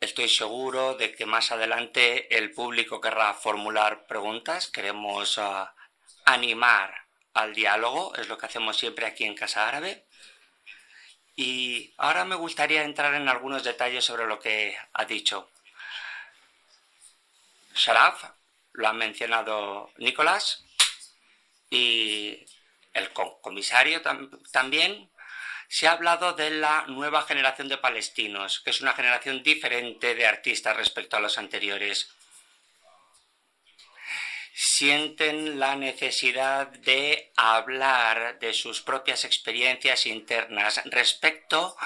Estoy seguro de que más adelante el público querrá formular preguntas. Queremos uh, animar al diálogo, es lo que hacemos siempre aquí en Casa Árabe. Y ahora me gustaría entrar en algunos detalles sobre lo que ha dicho. Sharaf, lo ha mencionado Nicolás, y el comisario también. Se ha hablado de la nueva generación de palestinos, que es una generación diferente de artistas respecto a los anteriores. Sienten la necesidad de hablar de sus propias experiencias internas respecto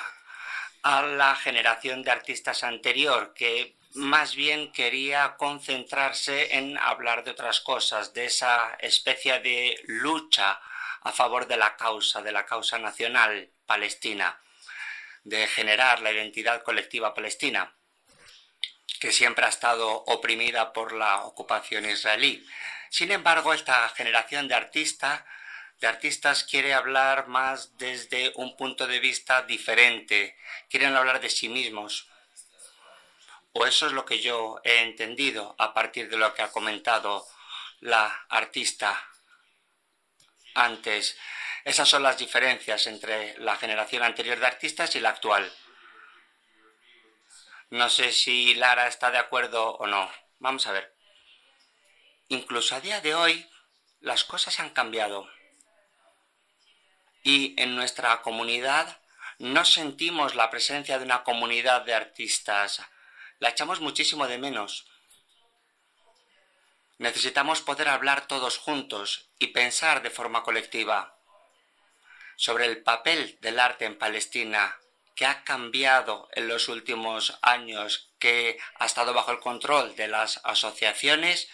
a la generación de artistas anterior, que más bien quería concentrarse en hablar de otras cosas, de esa especie de lucha a favor de la causa, de la causa nacional palestina, de generar la identidad colectiva palestina que siempre ha estado oprimida por la ocupación israelí. Sin embargo, esta generación de artistas de artistas quiere hablar más desde un punto de vista diferente, quieren hablar de sí mismos. O eso es lo que yo he entendido a partir de lo que ha comentado la artista antes. Esas son las diferencias entre la generación anterior de artistas y la actual. No sé si Lara está de acuerdo o no. Vamos a ver. Incluso a día de hoy las cosas han cambiado. Y en nuestra comunidad no sentimos la presencia de una comunidad de artistas. La echamos muchísimo de menos. Necesitamos poder hablar todos juntos y pensar de forma colectiva sobre el papel del arte en Palestina que ha cambiado en los últimos años, que ha estado bajo el control de las asociaciones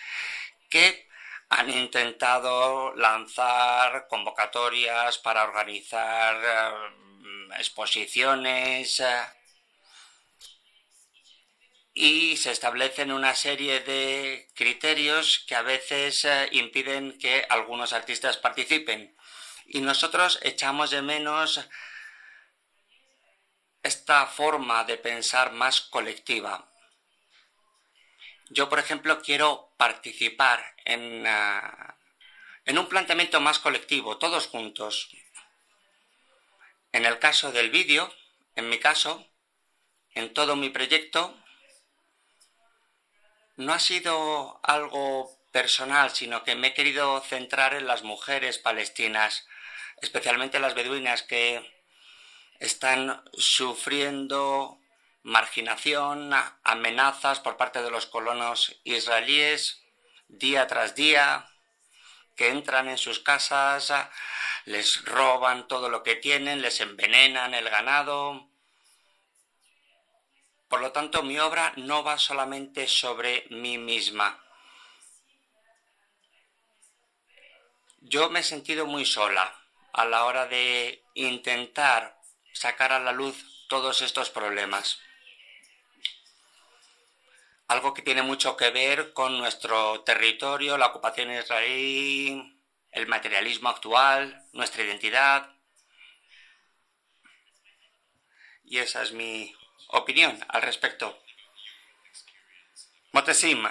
que han intentado lanzar convocatorias para organizar eh, exposiciones eh, y se establecen una serie de criterios que a veces eh, impiden que algunos artistas participen. Y nosotros echamos de menos esta forma de pensar más colectiva. Yo, por ejemplo, quiero participar en, ah, en un planteamiento más colectivo, todos juntos. En el caso del vídeo, en mi caso, en todo mi proyecto, no ha sido algo personal, sino que me he querido centrar en las mujeres palestinas, especialmente las beduinas que están sufriendo marginación, amenazas por parte de los colonos israelíes día tras día, que entran en sus casas, les roban todo lo que tienen, les envenenan el ganado. Por lo tanto, mi obra no va solamente sobre mí misma. Yo me he sentido muy sola a la hora de intentar sacar a la luz todos estos problemas. Algo que tiene mucho que ver con nuestro territorio, la ocupación israelí, el materialismo actual, nuestra identidad. Y esa es mi opinión al respecto. Motesim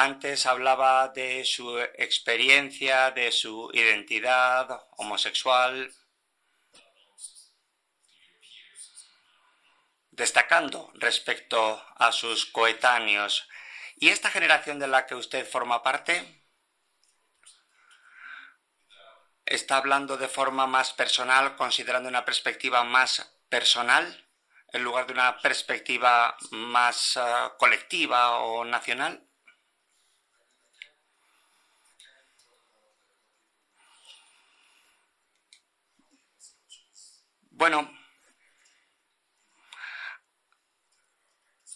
antes hablaba de su experiencia, de su identidad homosexual, destacando respecto a sus coetáneos. ¿Y esta generación de la que usted forma parte? ¿Está hablando de forma más personal, considerando una perspectiva más personal en lugar de una perspectiva más uh, colectiva o nacional? Bueno,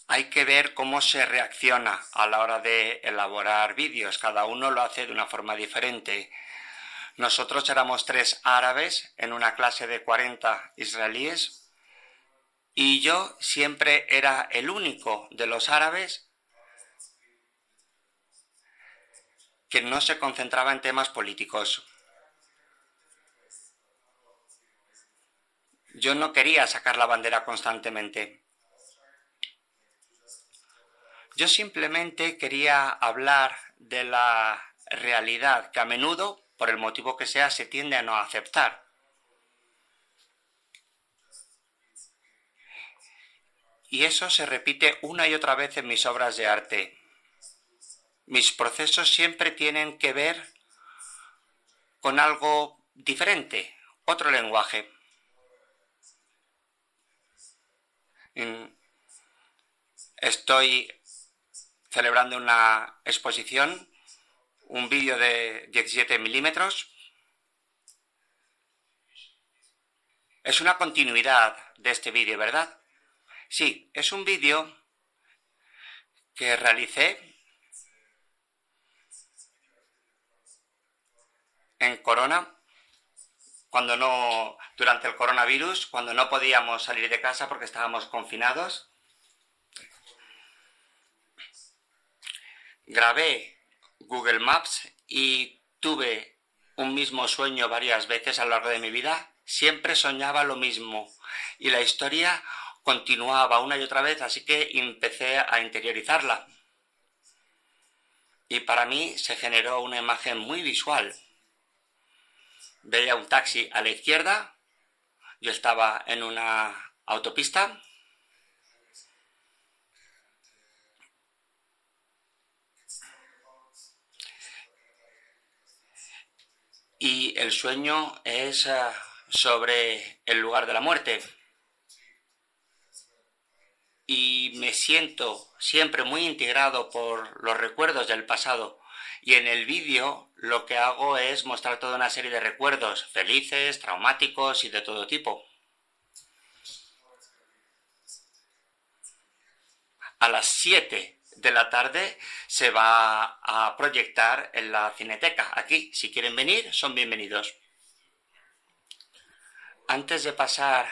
hay que ver cómo se reacciona a la hora de elaborar vídeos. Cada uno lo hace de una forma diferente. Nosotros éramos tres árabes en una clase de 40 israelíes y yo siempre era el único de los árabes que no se concentraba en temas políticos. Yo no quería sacar la bandera constantemente. Yo simplemente quería hablar de la realidad que a menudo, por el motivo que sea, se tiende a no aceptar. Y eso se repite una y otra vez en mis obras de arte. Mis procesos siempre tienen que ver con algo diferente, otro lenguaje. Estoy celebrando una exposición, un vídeo de 17 milímetros. Es una continuidad de este vídeo, ¿verdad? Sí, es un vídeo que realicé en Corona cuando no durante el coronavirus, cuando no podíamos salir de casa porque estábamos confinados. Grabé Google Maps y tuve un mismo sueño varias veces a lo largo de mi vida. Siempre soñaba lo mismo y la historia continuaba una y otra vez, así que empecé a interiorizarla. Y para mí se generó una imagen muy visual. Veía un taxi a la izquierda, yo estaba en una autopista y el sueño es eh, sobre el lugar de la muerte. Y me siento siempre muy integrado por los recuerdos del pasado. Y en el vídeo lo que hago es mostrar toda una serie de recuerdos felices, traumáticos y de todo tipo. A las 7 de la tarde se va a proyectar en la Cineteca. Aquí, si quieren venir, son bienvenidos. Antes de pasar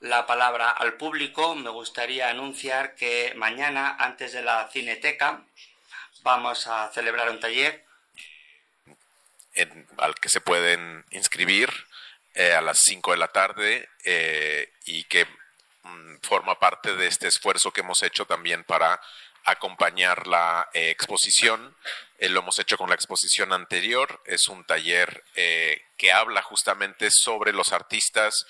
la palabra al público, me gustaría anunciar que mañana, antes de la Cineteca, vamos a celebrar un taller al que se pueden inscribir eh, a las 5 de la tarde eh, y que mm, forma parte de este esfuerzo que hemos hecho también para acompañar la eh, exposición. Eh, lo hemos hecho con la exposición anterior. Es un taller eh, que habla justamente sobre los artistas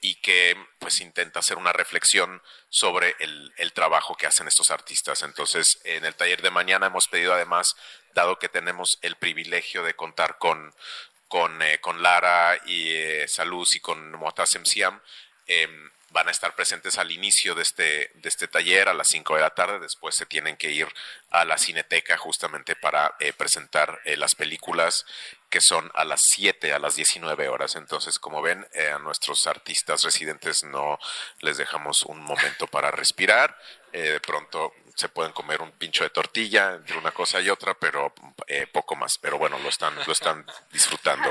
y que pues intenta hacer una reflexión sobre el, trabajo que hacen estos artistas. Entonces, en el taller de mañana hemos pedido además, dado que tenemos el privilegio de contar con, con, con Lara y Saluz y con Motasem Siam, em, van a estar presentes al inicio de este, de este taller a las 5 de la tarde. Después se tienen que ir a la cineteca justamente para eh, presentar eh, las películas que son a las 7, a las 19 horas. Entonces, como ven, eh, a nuestros artistas residentes no les dejamos un momento para respirar. de pronto se pueden comer un pincho de tortilla entre una cosa y otra, pero poco más. Pero bueno, lo están, lo están disfrutando,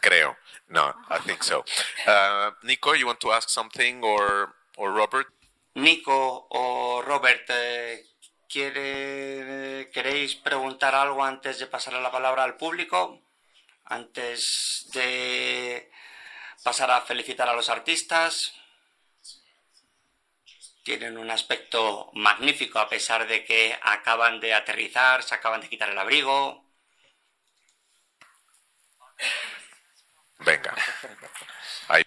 creo. No, I think so. Uh, Nico, you want to ask something or, or Robert? Nico o Robert, eh, ¿quiere, ¿queréis preguntar algo antes de pasar la palabra al público? Antes de pasar a felicitar a los artistas. Tienen un aspecto magnífico a pesar de que acaban de aterrizar, se acaban de quitar el abrigo. Venga. Ahí.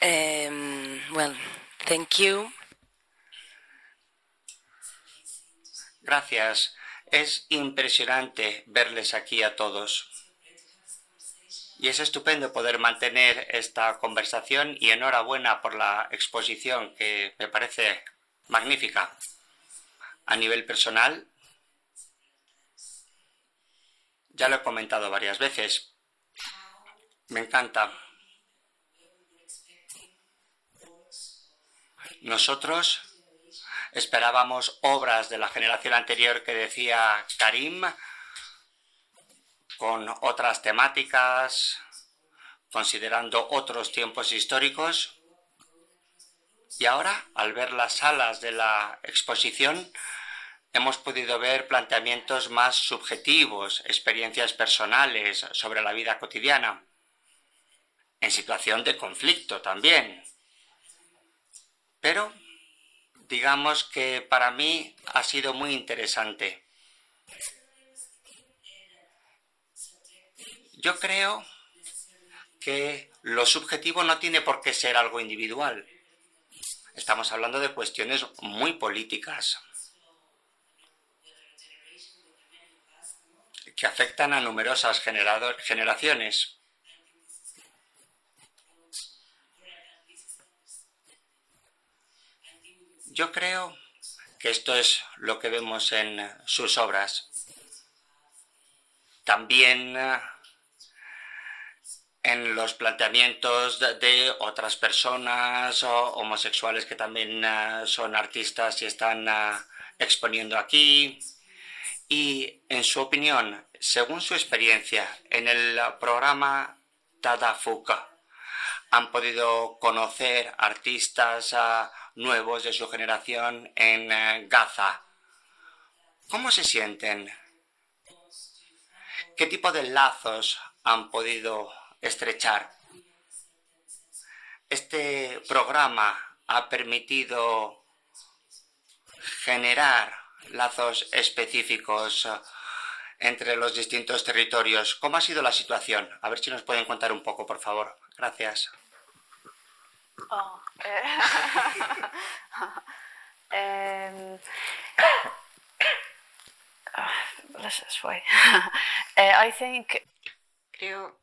Um, well, thank you. Gracias. Es impresionante verles aquí a todos. Y es estupendo poder mantener esta conversación y enhorabuena por la exposición que me parece magnífica. A nivel personal, ya lo he comentado varias veces. Me encanta. Nosotros esperábamos obras de la generación anterior que decía Karim, con otras temáticas, considerando otros tiempos históricos. Y ahora, al ver las salas de la exposición, hemos podido ver planteamientos más subjetivos, experiencias personales sobre la vida cotidiana, en situación de conflicto también. Pero digamos que para mí ha sido muy interesante. Yo creo que lo subjetivo no tiene por qué ser algo individual. Estamos hablando de cuestiones muy políticas que afectan a numerosas generaciones. Yo creo que esto es lo que vemos en sus obras. También en los planteamientos de, otras personas o homosexuales que también eh, son artistas y están eh, exponiendo aquí. Y en su opinión, según su experiencia en el programa Tadafuka, han podido conocer artistas nuevos de su generación en Gaza. ¿Cómo se sienten? ¿Qué tipo de lazos han podido estrechar? Este programa ha permitido generar lazos específicos eh, entre los distintos territorios. ¿Cómo ha sido la situación? A ver si nos pueden contar un poco, por favor. Gracias. Oh, eh, em, Eh, I think creo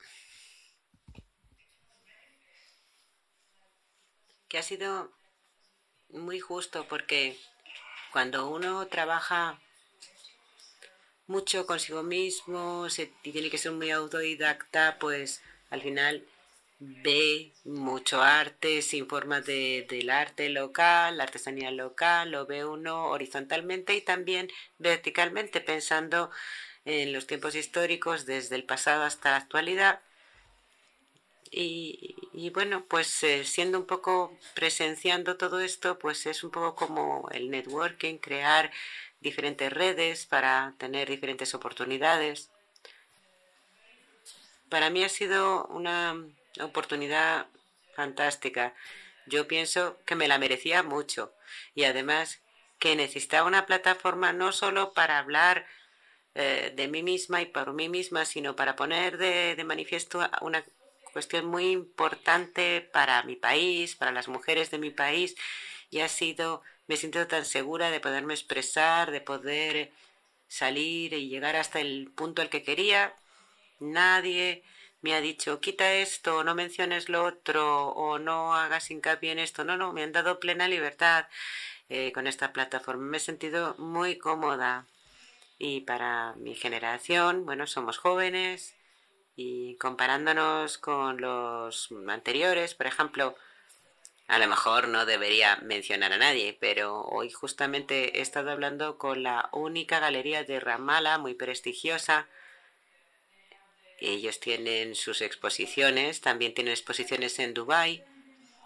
que ha sido muy justo porque cuando uno trabaja mucho consigo mismo y tiene que ser muy autodidacta, pues al final ve mucho arte, se informa de, del arte local, la artesanía local, lo ve uno horizontalmente y también verticalmente, pensando en los tiempos históricos desde el pasado hasta la actualidad. Y, bueno, pues eh, siendo un poco presenciando todo esto, pues es un poco como el networking, crear diferentes redes para tener diferentes oportunidades. Para mí ha sido una oportunidad fantástica. Yo pienso que me la merecía mucho y además que necesitaba una plataforma no solo para hablar eh, de mí misma y por mí misma, sino para poner de, de manifiesto una cuestión muy importante para mi país, para las mujeres de mi país y ha sido, me siento tan segura de poderme expresar, de poder salir y llegar hasta el punto al que quería. Nadie me ha dicho, quita esto, no menciones lo otro, o no hagas hincapié en esto. No, no, me han dado plena libertad eh, con esta plataforma. Me he sentido muy cómoda. Y para mi generación, bueno, somos jóvenes y comparándonos con los anteriores, por ejemplo, a lo mejor no debería mencionar a nadie, pero hoy justamente he estado hablando con la única galería de Ramallah, muy prestigiosa, ellos tienen sus exposiciones, también tienen exposiciones en Dubai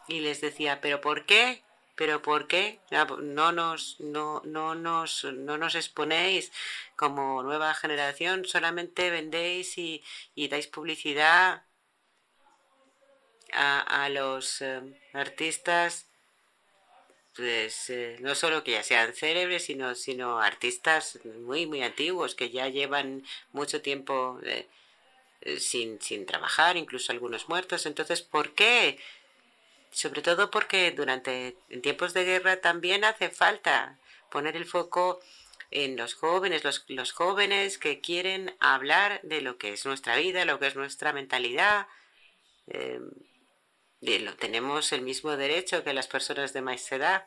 y les decía, "¿Pero por qué? ¿Pero por qué no nos no no nos no nos exponéis como nueva generación, solamente vendéis y, dais publicidad a, los eh, artistas pues eh, no solo que ya sean célebres, sino, sino artistas muy, muy antiguos que ya llevan mucho tiempo eh, sin, sin trabajar, incluso algunos muertos. Entonces, ¿por qué? Sobre todo porque durante en tiempos de guerra también hace falta poner el foco en los jóvenes, los, los jóvenes que quieren hablar de lo que es nuestra vida, lo que es nuestra mentalidad. Eh, lo, tenemos el mismo derecho que las personas de más edad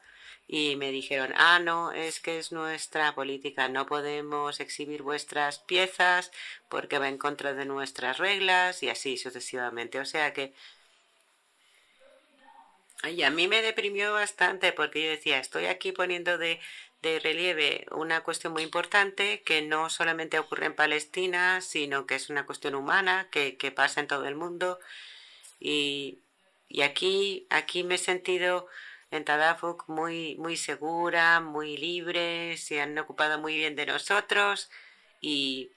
y me dijeron, ah, no, es que es nuestra política, no podemos exhibir vuestras piezas porque va en contra de nuestras reglas y así sucesivamente. O sea que y a mí me deprimió bastante porque yo decía, estoy aquí poniendo de, de relieve una cuestión muy importante que no solamente ocurre en Palestina, sino que es una cuestión humana que, que pasa en todo el mundo. Y, y aquí, aquí me he sentido en Tadafuk muy, muy segura, muy libre, se han ocupado muy bien de nosotros y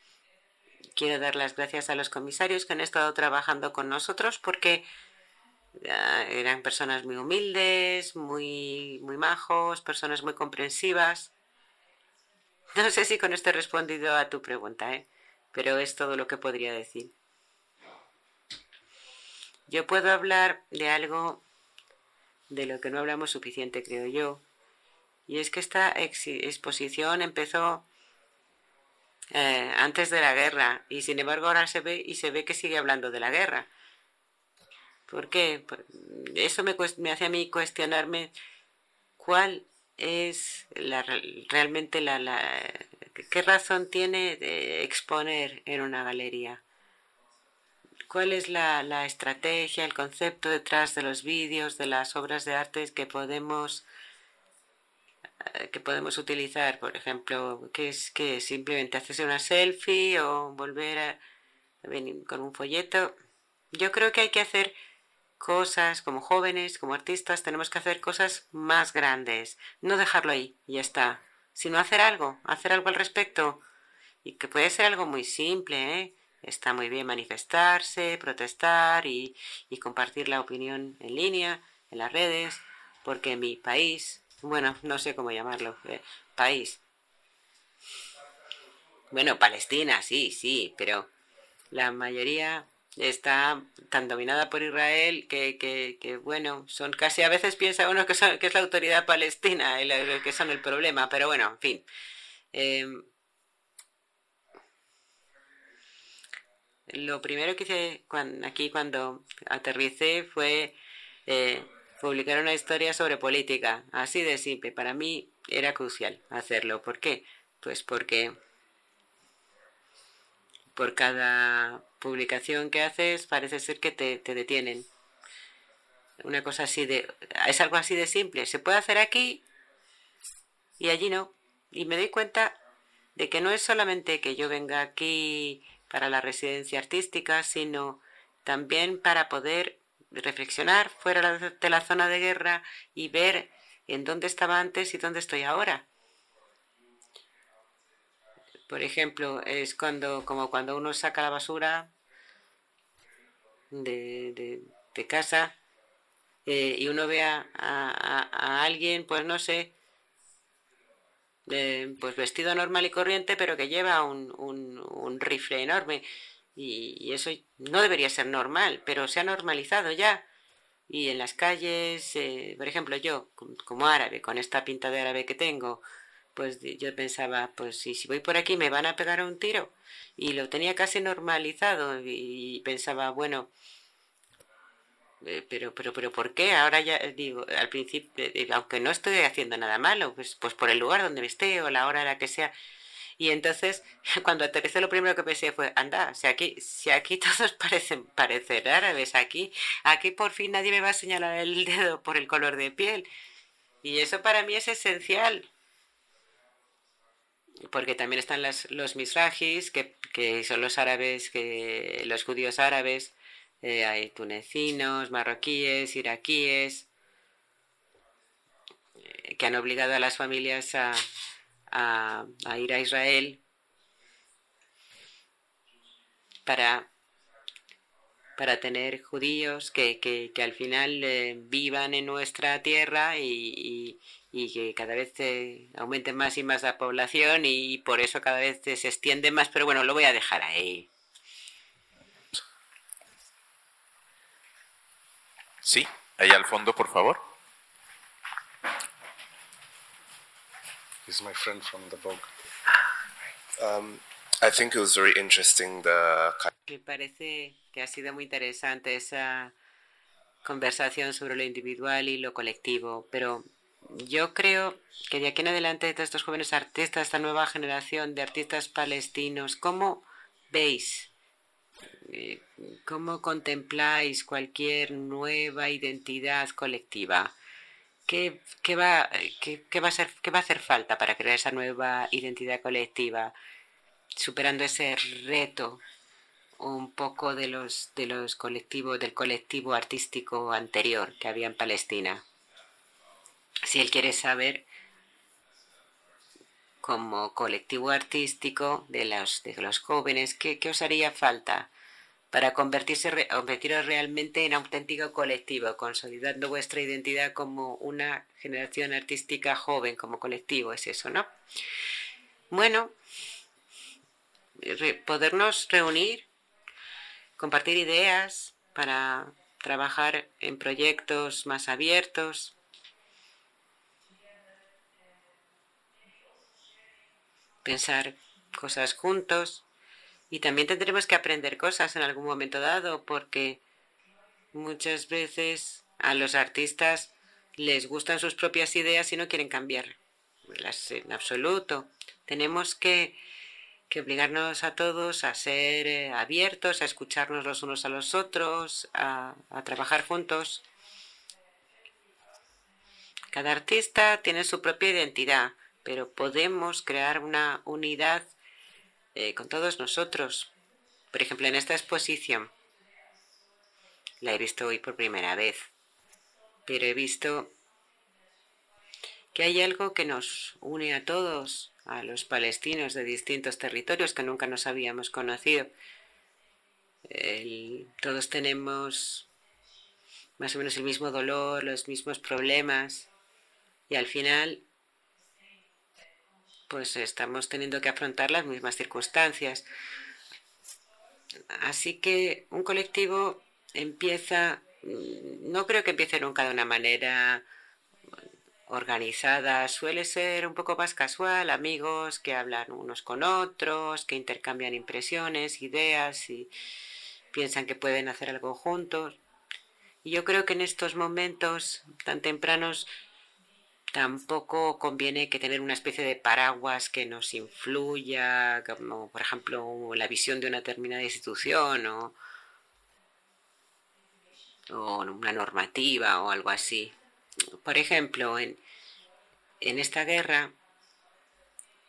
quiero dar las gracias a los comisarios que han estado trabajando con nosotros porque eran personas muy humildes, muy, muy majos, personas muy comprensivas. No sé si con esto he respondido a tu pregunta, ¿eh? pero es todo lo que podría decir. yo puedo hablar de algo de lo que no hablamos suficiente, creo yo. Y es que esta exposición empezó eh, antes de la guerra y sin embargo ahora se ve y se ve que sigue hablando de la guerra. ¿Por qué? Eso me, me hace a mí cuestionarme cuál es la, realmente la, la, qué razón tiene de exponer en una galería. ¿Cuál es la, la estrategia, el concepto detrás de los vídeos, de las obras de arte que podemos eh, que podemos utilizar, por ejemplo, que es que simplemente hacerse una selfie o volver a venir con un folleto. Yo creo que hay que hacer cosas como jóvenes, como artistas, tenemos que hacer cosas más grandes, no dejarlo ahí ya está, sino hacer algo, hacer algo al respecto y que puede ser algo muy simple, ¿eh? Está muy bien manifestarse, protestar y, y compartir la opinión en línea, en las redes, porque mi país, bueno, no sé cómo llamarlo, eh, país. Bueno, Palestina, sí, sí, pero la mayoría está tan dominada por Israel que, que, bueno, son casi a veces piensa uno que, son, que es la autoridad palestina el, que son el problema, pero bueno, en fin. Eh, lo primero que hice aquí cuando aterricé fue eh, publicar una historia sobre política, así de simple. Para mí era crucial hacerlo. ¿Por qué? Pues porque por cada publicación que haces parece ser que te, te detienen. Una cosa así de... Es algo así de simple. Se puede hacer aquí y allí no. Y me doy cuenta de que no es solamente que yo venga aquí para la residencia artística, sino también para poder reflexionar fuera de la zona de guerra y ver en dónde estaba antes y dónde estoy ahora. Por ejemplo, es cuando, como cuando uno saca la basura de, de, casa eh, y uno ve a, a, alguien, pues no sé, pues vestido normal y corriente, pero que lleva un, un, rifle enorme. Y, y, eso no debería ser normal, pero se ha normalizado ya. Y en las calles, eh, por ejemplo, yo, como árabe, con esta pinta de árabe que tengo, pues yo pensaba, pues si, si voy por aquí me van a pegar un tiro. Y lo tenía casi normalizado y pensaba, bueno, eh, pero, pero, pero, ¿por qué? Ahora ya digo, al principio, eh, aunque no estoy haciendo nada malo, pues, pues por el lugar donde me esté o la hora en la que sea. Y entonces, cuando aterricé, lo primero que pensé fue, anda, si aquí, si aquí todos parecen parecer árabes, aquí, aquí por fin nadie me va a señalar el dedo por el color de piel. Y eso para mí es esencial, porque también están las, los misrajis, que, que son los árabes, que los judíos árabes, eh, hay tunecinos, marroquíes, iraquíes, eh, que han obligado a las familias a, a, a ir a Israel para, para tener judíos que, que, que al final eh, vivan en nuestra tierra y, y que cada vez se aumente más y más la población y por eso cada vez se extiende más, pero bueno, lo voy a dejar ahí. Sí, ahí al fondo, por favor. This is my friend from the Vogue. Um, I think it was very interesting the... Me parece que ha sido muy interesante esa conversación sobre lo individual y lo colectivo, pero yo creo que de aquí en adelante de estos jóvenes artistas, esta nueva generación de artistas palestinos, ¿cómo veis? Eh, ¿Cómo contempláis cualquier nueva identidad colectiva? ¿Qué, qué va, qué, qué, va a ser, ¿Qué va a hacer falta para crear esa nueva identidad colectiva? Superando ese reto un poco de los, de los colectivos, del colectivo artístico anterior que había en Palestina si él quiere saber como colectivo artístico de los, de los jóvenes, ¿qué, ¿qué, os haría falta para convertirse, convertiros realmente en auténtico colectivo, consolidando vuestra identidad como una generación artística joven, como colectivo? Es eso, ¿no? Bueno, podernos reunir, compartir ideas para trabajar en proyectos más abiertos. Pensar cosas juntos. Y también tendremos que aprender cosas en algún momento dado, porque muchas veces a los artistas les gustan sus propias ideas y no quieren cambiarlas en absoluto. Tenemos que, que obligarnos a todos a ser eh, abiertos, a escucharnos los unos a los otros, a, trabajar juntos. Cada artista tiene su propia identidad, pero podemos crear una unidad eh, con todos nosotros. Por ejemplo, en esta exposición, la he visto hoy por primera vez, pero he visto que hay algo que nos une a todos, a los palestinos de distintos territorios que nunca nos habíamos conocido. todos tenemos más o menos el mismo dolor, los mismos problemas y al final pues estamos teniendo que afrontar las mismas circunstancias. Así que un colectivo empieza, no creo que empiece nunca de una manera organizada, suele ser un poco más casual, amigos que hablan unos con otros, que intercambian impresiones, ideas y piensan que pueden hacer algo juntos. Y yo creo que en estos momentos tan tempranos Tampoco conviene que tener una especie de paraguas que nos influya, como por ejemplo la visión de una determinada institución o, o una normativa o algo así. Por ejemplo, en, en esta guerra,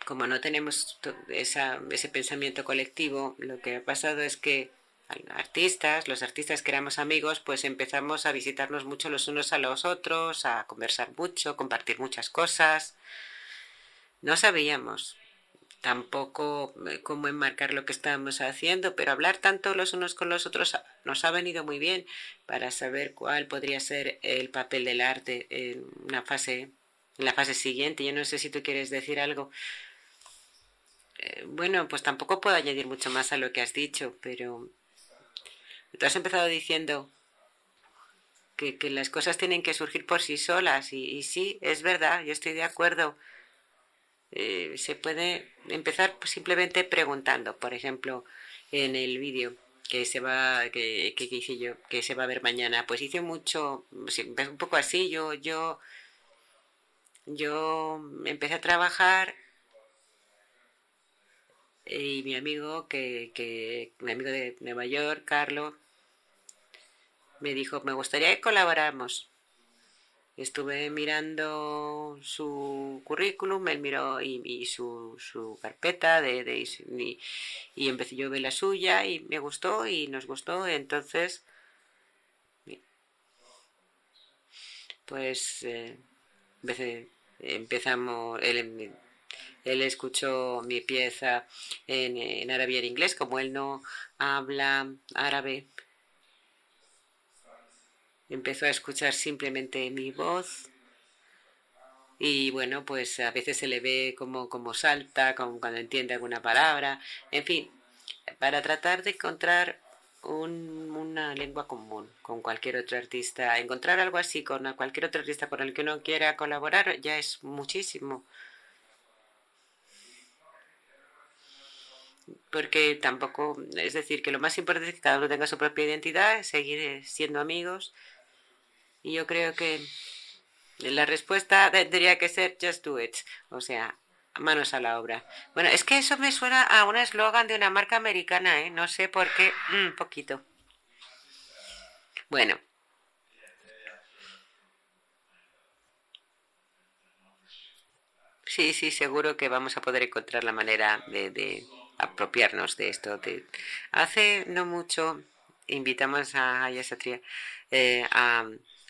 como no tenemos esa, ese pensamiento colectivo, lo que ha pasado es que artistas, los artistas que éramos amigos, pues empezamos a visitarnos mucho los unos a los otros, a conversar mucho, compartir muchas cosas. No sabíamos tampoco eh, cómo enmarcar lo que estábamos haciendo, pero hablar tanto los unos con los otros nos ha venido muy bien para saber cuál podría ser el papel del arte en una fase, en la fase siguiente. Yo no sé si tú quieres decir algo. Eh, bueno, pues tampoco puedo añadir mucho más a lo que has dicho, pero Tú has empezado diciendo que, las cosas tienen que surgir por sí solas y, sí, es verdad, yo estoy de acuerdo. Eh, se puede empezar simplemente preguntando, por ejemplo, en el vídeo que se va que, que, hice yo que se va a ver mañana pues hice mucho un poco así yo yo yo empecé a trabajar y mi amigo que, que mi amigo de Nueva York Carlos me dijo, me gustaría que colaboráramos. Estuve mirando su currículum, él miró y, su, su, carpeta de, de y, empecé yo a ver la suya y me gustó y nos gustó. Entonces, pues eh, empezamos, él, él escuchó mi pieza en, en árabe y en inglés, como él no habla árabe empezó a escuchar simplemente mi voz y bueno, pues a veces se le ve como, como salta, como cuando entiende alguna palabra, en fin, para tratar de encontrar una lengua común con cualquier otro artista, encontrar algo así con cualquier otro artista con el que uno quiera colaborar ya es muchísimo. Porque tampoco, es decir, que lo más importante es que cada uno tenga su propia identidad, seguir siendo amigos y yo creo que la respuesta tendría que ser just do it, o sea, manos a la obra. Bueno, es que eso me suena a un eslogan de una marca americana, ¿eh? No sé por qué, un mm, poquito. Bueno. Sí, sí, seguro que vamos a poder encontrar la manera de, de apropiarnos de esto. Hace no mucho invitamos a Ayasatria eh, a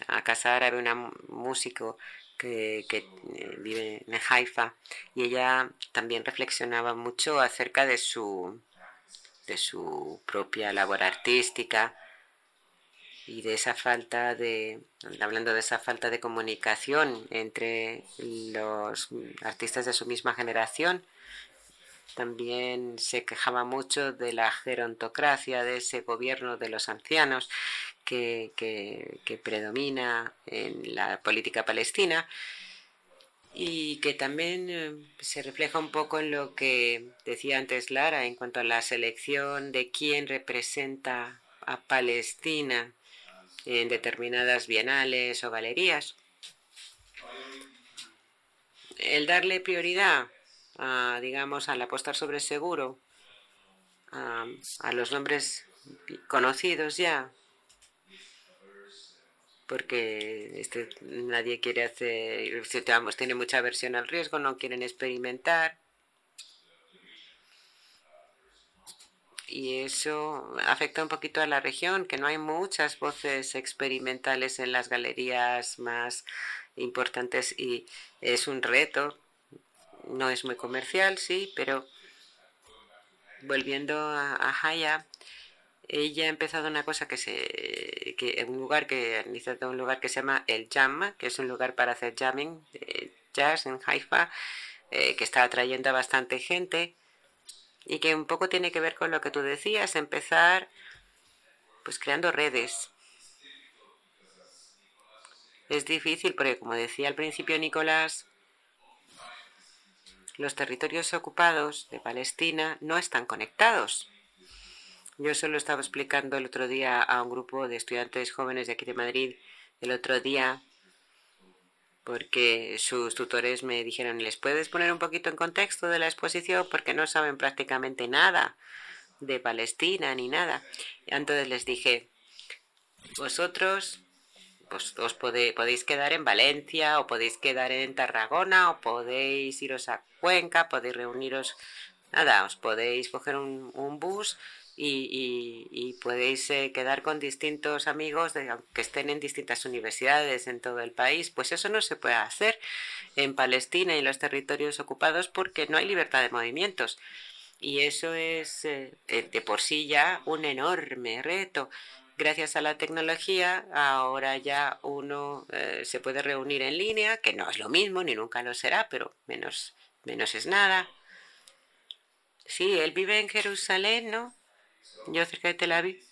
a casa árabe, una músico que, que, eh, vive en Haifa, y ella también reflexionaba mucho acerca de su, de su propia labor artística y de esa falta de, hablando de esa falta de comunicación entre los artistas de su misma generación. También se quejaba mucho de la gerontocracia, de ese gobierno de los ancianos, que, predomina en la política palestina y que también eh, se refleja un poco en lo que decía antes Lara en cuanto a la selección de quién representa a Palestina en determinadas bienales o galerías. El darle prioridad, a, digamos, al apostar sobre seguro a, a los nombres conocidos ya, porque este, nadie quiere hacer, vamos, tiene mucha aversión al riesgo, no quieren experimentar. Y eso afecta un poquito a la región, que no hay muchas voces experimentales en las galerías más importantes y es un reto. No es muy comercial, sí, pero volviendo a, a Haya, ella ha empezado una cosa que se que en un lugar que un lugar que se llama el Jam, que es un lugar para hacer jamming de jazz en Haifa, eh, que está atrayendo a bastante gente y que un poco tiene que ver con lo que tú decías, empezar pues creando redes. Es difícil porque como decía al principio Nicolás, los territorios ocupados de Palestina no están conectados. Yo solo estaba explicando el otro día a un grupo de estudiantes jóvenes de aquí de Madrid, el otro día, porque sus tutores me dijeron, ¿les puedes poner un poquito en contexto de la exposición? Porque no saben prácticamente nada de Palestina ni nada. Entonces les dije, vosotros pues, os podéis quedar en Valencia o podéis quedar en Tarragona o podéis iros a Cuenca, podéis reuniros, nada, os podéis coger un, un bus y, podéis eh, quedar con distintos amigos que estén en distintas universidades en todo el país. Pues eso no se puede hacer en Palestina y en los territorios ocupados porque no hay libertad de movimientos. Y eso es eh, de por sí ya un enorme reto. Gracias a la tecnología, ahora ya uno eh, se puede reunir en línea, que no es lo mismo ni nunca lo será, pero menos, menos es nada. Sí, él vive en Jerusalén, ¿no? Yo cerca de Tel Aviv.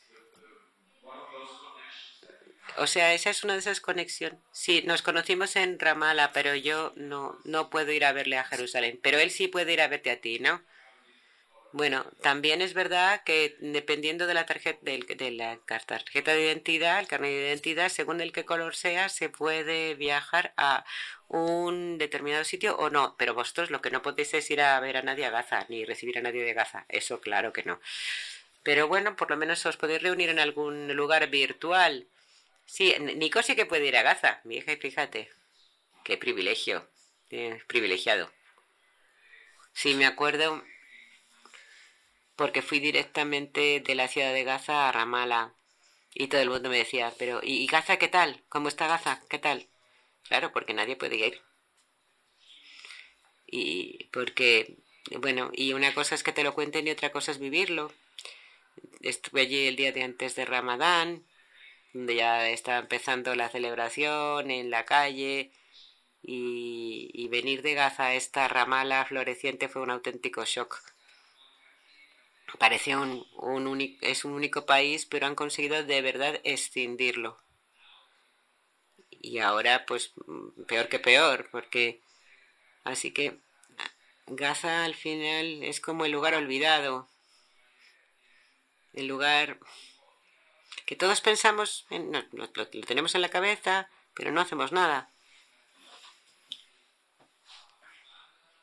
O sea, esa es una de esas conexiones. Sí, nos conocimos en Ramallah, pero yo no, no puedo ir a verle a Jerusalén. Pero él sí puede ir a verte a ti, ¿no? Bueno, también es verdad que dependiendo de la tarjeta de, la tarjeta de identidad, el carnet de identidad, según el que color sea, se puede viajar a un determinado sitio o no. Pero vosotros lo que no podéis es ir a ver a nadie a Gaza, ni recibir a nadie de Gaza. Eso claro que no. Pero bueno, por lo menos os podéis reunir en algún lugar virtual. Sí, Nico sí que puede ir a Gaza, mi hija, fíjate. Qué privilegio. privilegiado. Sí, me acuerdo porque fui directamente de la ciudad de Gaza a Ramallah y todo el mundo me decía, pero ¿y, Gaza qué tal? ¿Cómo está Gaza? ¿Qué tal? Claro, porque nadie puede ir. Y porque, bueno, y una cosa es que te lo cuenten y otra cosa es vivirlo. Estuve allí el día de antes de Ramadán, donde ya estaba empezando la celebración en la calle y, venir de Gaza a esta ramala floreciente fue un auténtico shock. Parecía un, un es un único país, pero han conseguido de verdad escindirlo. Y ahora, pues, peor que peor, porque así que Gaza al final es como el lugar olvidado, el lugar que todos pensamos, en, lo, tenemos en la cabeza, pero no hacemos nada.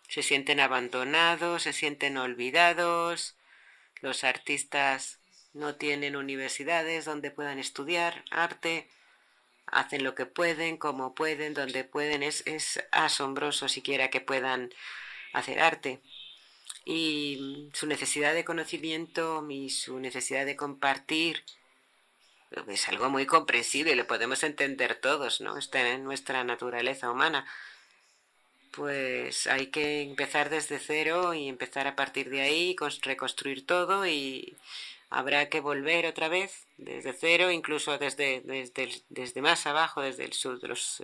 Se sienten abandonados, se sienten olvidados, los artistas no tienen universidades donde puedan estudiar arte, hacen lo que pueden, como pueden, donde pueden. Es, es asombroso siquiera que puedan hacer arte y su necesidad de conocimiento y su necesidad de compartir es algo muy comprensible, lo podemos entender todos, ¿no? Está en nuestra naturaleza humana. Pues hay que empezar desde cero y empezar a partir de ahí, reconstruir todo y habrá que volver otra vez desde cero, incluso desde, desde, desde más abajo, desde el sur de los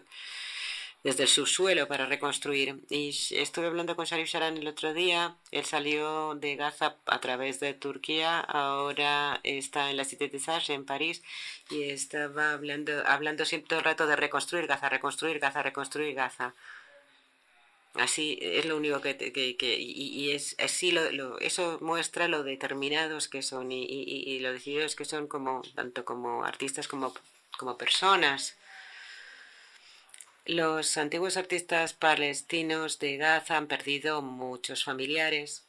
desde el subsuelo para reconstruir. Y estuve hablando con Sharif Sharan el otro día. Él salió de Gaza a través de Turquía. Ahora está en la Cité des Arts, en París. Y estaba hablando, hablando siempre todo el rato de reconstruir Gaza, reconstruir Gaza, reconstruir Gaza. Así es lo único que, que, y, es así lo, eso muestra lo determinados que son y, y, y, lo decididos que son como tanto como artistas como como personas. Los antiguos artistas palestinos de Gaza han perdido muchos familiares.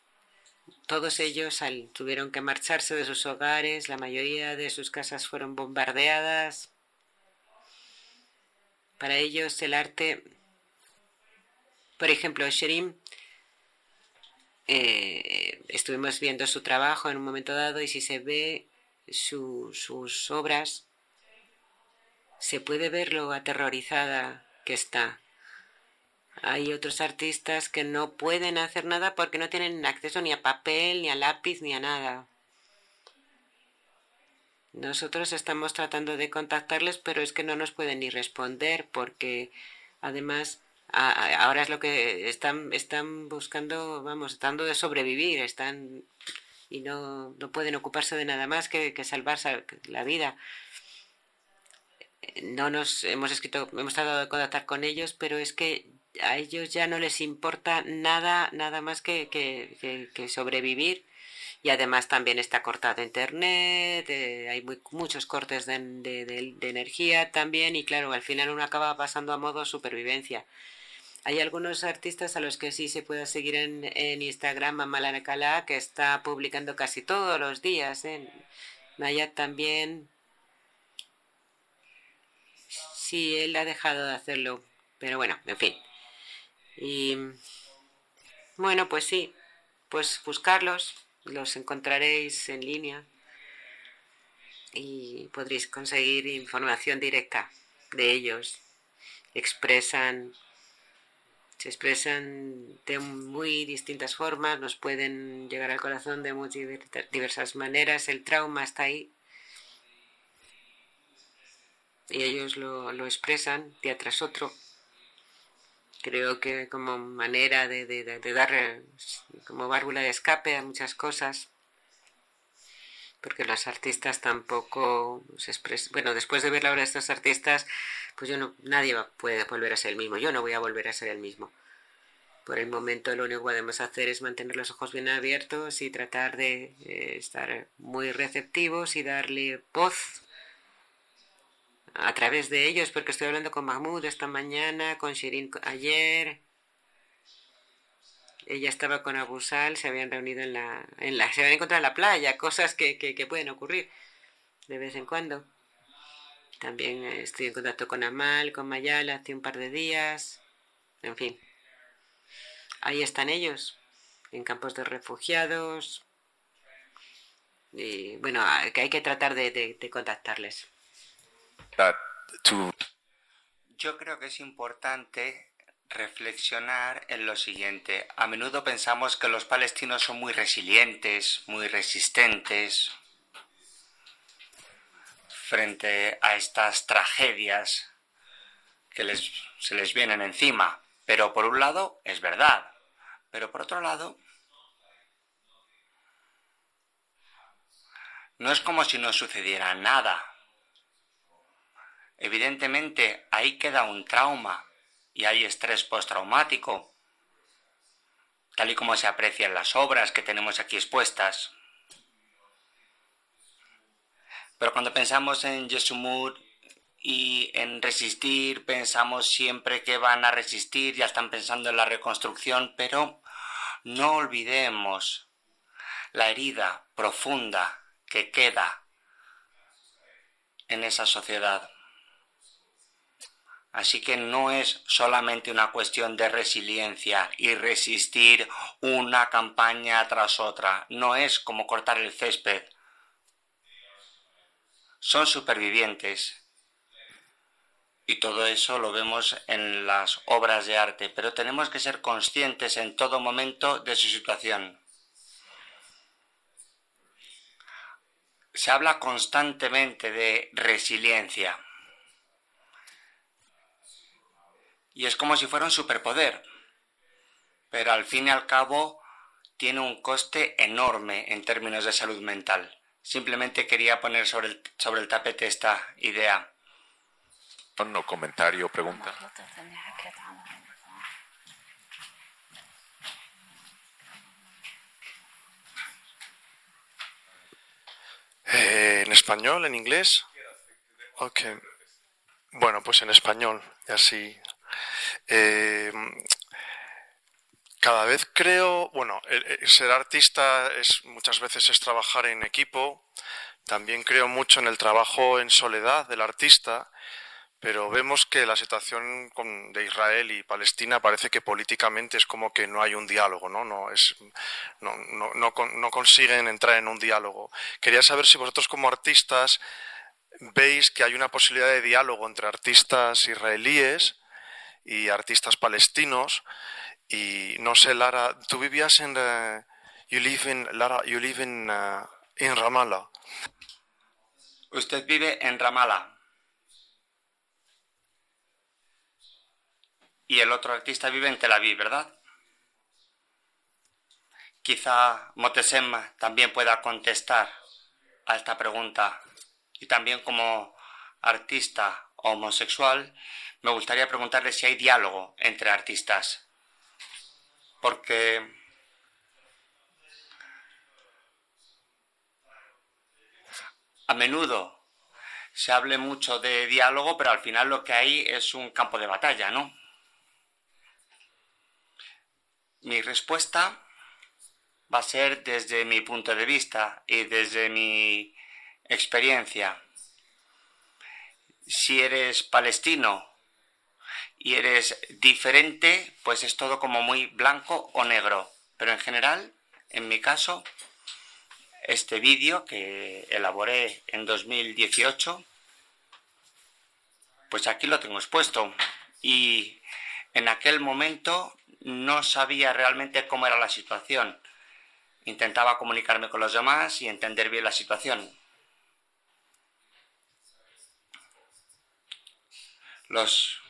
Todos ellos tuvieron que marcharse de sus hogares, la mayoría de sus casas fueron bombardeadas. Para ellos el arte, por ejemplo, Sherim, eh, estuvimos viendo su trabajo en un momento dado y si se ve sus obras, se puede ver lo aterrorizada que está. Hay otros artistas que no pueden hacer nada porque no tienen acceso ni a papel, ni a lápiz, ni a nada. Nosotros estamos tratando de contactarles, pero es que no nos pueden ni responder porque además ahora es lo que están, están buscando, vamos, tratando de sobrevivir, están y no, no pueden ocuparse de nada más que, que salvarse la vida no nos hemos escrito, hemos tratado de contactar con ellos, pero es que a ellos ya no les importa nada, nada más que, que, que, sobrevivir. Y además también está cortado internet, eh, hay muchos cortes de, de, energía también y claro, al final uno acaba pasando a modo supervivencia. Hay algunos artistas a los que sí se puede seguir en, en Instagram, Malana que está publicando casi todos los días. ¿eh? Nayat también, Sí, él ha dejado de hacerlo. Pero bueno, en fin. Y bueno, pues sí, pues buscarlos, los encontraréis en línea y podréis conseguir información directa de ellos. Expresan, se expresan de muy distintas formas, nos pueden llegar al corazón de muy diversas maneras. El trauma está ahí y ellos lo, lo expresan día tras otro. Creo que como manera de, de, dar eh, como válvula de escape a muchas cosas, porque los artistas tampoco se expresan. Bueno, después de ver la obra de estos artistas, pues yo no, nadie puede volver a ser el mismo. Yo no voy a volver a ser el mismo. Por el momento lo único que podemos hacer es mantener los ojos bien abiertos y tratar de eh, estar muy receptivos y darle voz a través de ellos, porque estoy hablando con Mahmoud esta mañana, con Shirin ayer. Ella estaba con Abusal, se habían reunido en la, en la, se habían encontrado en la playa, cosas que, que, pueden ocurrir de vez en cuando. También estoy en contacto con Amal, con Mayala, hace un par de días. En fin, ahí están ellos, en campos de refugiados. Y bueno, que hay que tratar de, de contactarles. Yo creo que es importante reflexionar en lo siguiente. A menudo pensamos que los palestinos son muy resilientes, muy resistentes frente a estas tragedias que les, se les vienen encima. Pero por un lado es verdad. Pero por otro lado, no es como si no sucediera nada. Evidentemente, ahí queda un trauma y hay estrés postraumático, tal y como se aprecia en las obras que tenemos aquí expuestas. Pero cuando pensamos en Yesumur y en resistir, pensamos siempre que van a resistir, ya están pensando en la reconstrucción, pero no olvidemos la herida profunda que queda en esa sociedad. Así que no es solamente una cuestión de resiliencia y resistir una campaña tras otra. No es como cortar el césped. Son supervivientes. Y todo eso lo vemos en las obras de arte, pero tenemos que ser conscientes en todo momento de su situación. Se habla constantemente de resiliencia y es como si fuera un superpoder. Pero al fin y al cabo tiene un coste enorme en términos de salud mental. Simplemente quería poner sobre el, sobre el tapete esta idea. No, comentario, pregunta. Eh, ¿En español? ¿En inglés? Ok. Bueno, pues en español, y así. Eh, cada vez creo, bueno, ser artista es muchas veces es trabajar en equipo. También creo mucho en el trabajo en soledad del artista pero vemos que la situación de Israel y Palestina parece que políticamente es como que no hay un diálogo, ¿no? No, es, no, no, consiguen entrar en un diálogo. Quería saber si vosotros como artistas veis que hay una posibilidad de diálogo entre artistas israelíes y artistas palestinos y no sé Lara tú vivías en uh, you live in Lara you live in, uh, in Ramallah usted vive en Ramallah y el otro artista vive en Tel Aviv, ¿verdad? Quizá Motesem también pueda contestar a esta pregunta. Y también como artista homosexual, me gustaría preguntarle si hay diálogo entre artistas. Porque a menudo se hable mucho de diálogo, pero al final lo que hay es un campo de batalla, ¿no? Mi respuesta va a ser desde mi punto de vista y desde mi experiencia. Si eres palestino y eres diferente, pues es todo como muy blanco o negro. Pero en general, en mi caso, este vídeo que elaboré en 2018, pues aquí lo tengo expuesto. Y en aquel momento no sabía realmente cómo era la situación. Intentaba comunicarme con los demás y entender bien la situación. Los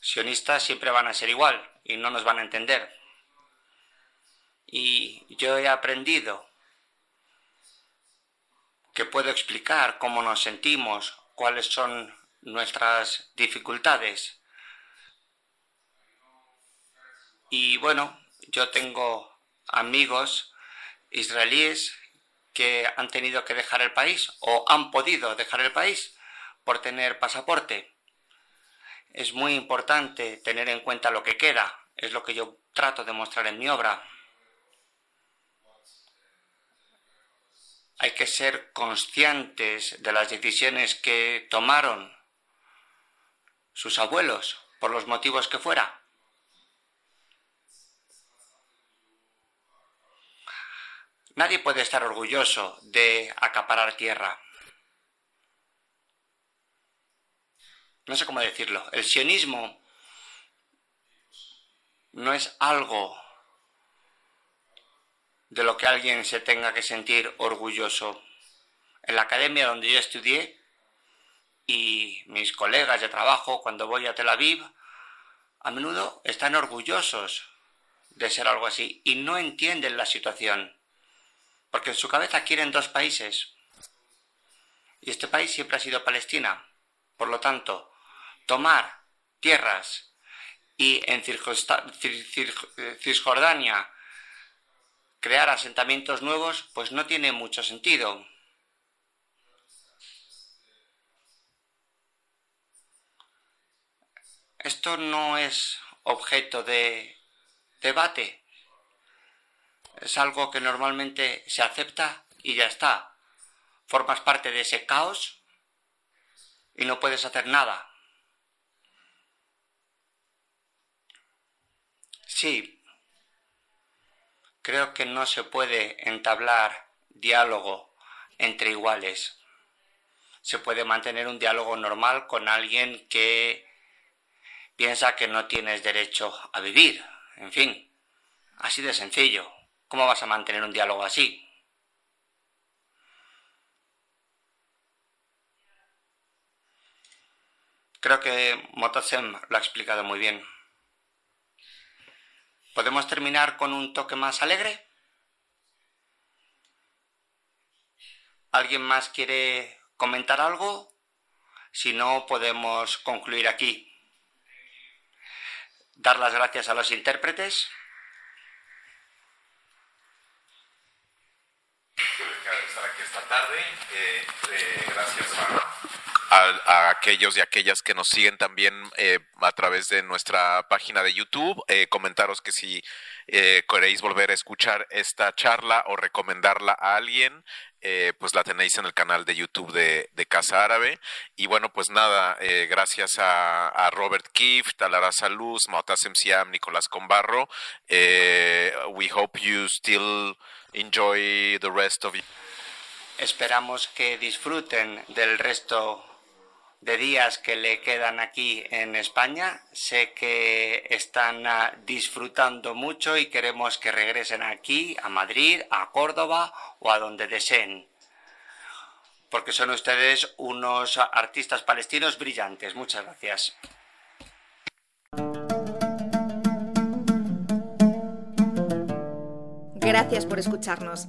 sionistas siempre van a ser igual y no nos van a entender. Y yo he aprendido que puedo explicar cómo nos sentimos, cuáles son nuestras dificultades Y bueno, yo tengo amigos israelíes que han tenido que dejar el país o han podido dejar el país por tener pasaporte. Es muy importante tener en cuenta lo que queda, es lo que yo trato de mostrar en mi obra. Hay que ser conscientes de las decisiones que tomaron sus abuelos, por los motivos que fuera. Nadie puede estar orgulloso de acaparar tierra. No sé cómo decirlo. El sionismo no es algo de lo que alguien se tenga que sentir orgulloso. En la academia donde yo estudié y mis colegas de trabajo cuando voy a Tel Aviv, a menudo están orgullosos de ser algo así y no entienden la situación. Porque en su cabeza quieren dos países. Y este país siempre ha sido Palestina. Por lo tanto, tomar tierras y en Cisjordania crear asentamientos nuevos, pues no tiene mucho sentido. Esto no es objeto de debate es algo que normalmente se acepta y ya está. Formas parte de ese caos y no puedes hacer nada. Sí, creo que no se puede entablar diálogo entre iguales. Se puede mantener un diálogo normal con alguien que piensa que no tienes derecho a vivir. En fin, así de sencillo. ¿Cómo vas a mantener un diálogo así? Creo que Motosem lo ha explicado muy bien. ¿Podemos terminar con un toque más alegre? ¿Alguien más quiere comentar algo? Si no, podemos concluir aquí. Dar las gracias a los intérpretes. estar aquí esta tarde. Eh, eh, gracias a, aquellos y aquellas que nos siguen también eh, a través de nuestra página de YouTube. comentaros que si queréis volver a escuchar esta charla o recomendarla a alguien, pues la tenéis en el canal de YouTube de, Casa Árabe. Y bueno, pues nada, gracias a, Robert Kift, a Lara Saluz, Motasem Siam, Nicolás Combarro. we hope you still enjoy the rest of Esperamos que disfruten del resto de días que le quedan aquí en España. Sé que están ah, disfrutando mucho y queremos que regresen aquí, a Madrid, a Córdoba o a donde deseen. Porque son ustedes unos artistas palestinos brillantes. Muchas gracias. Gracias por escucharnos.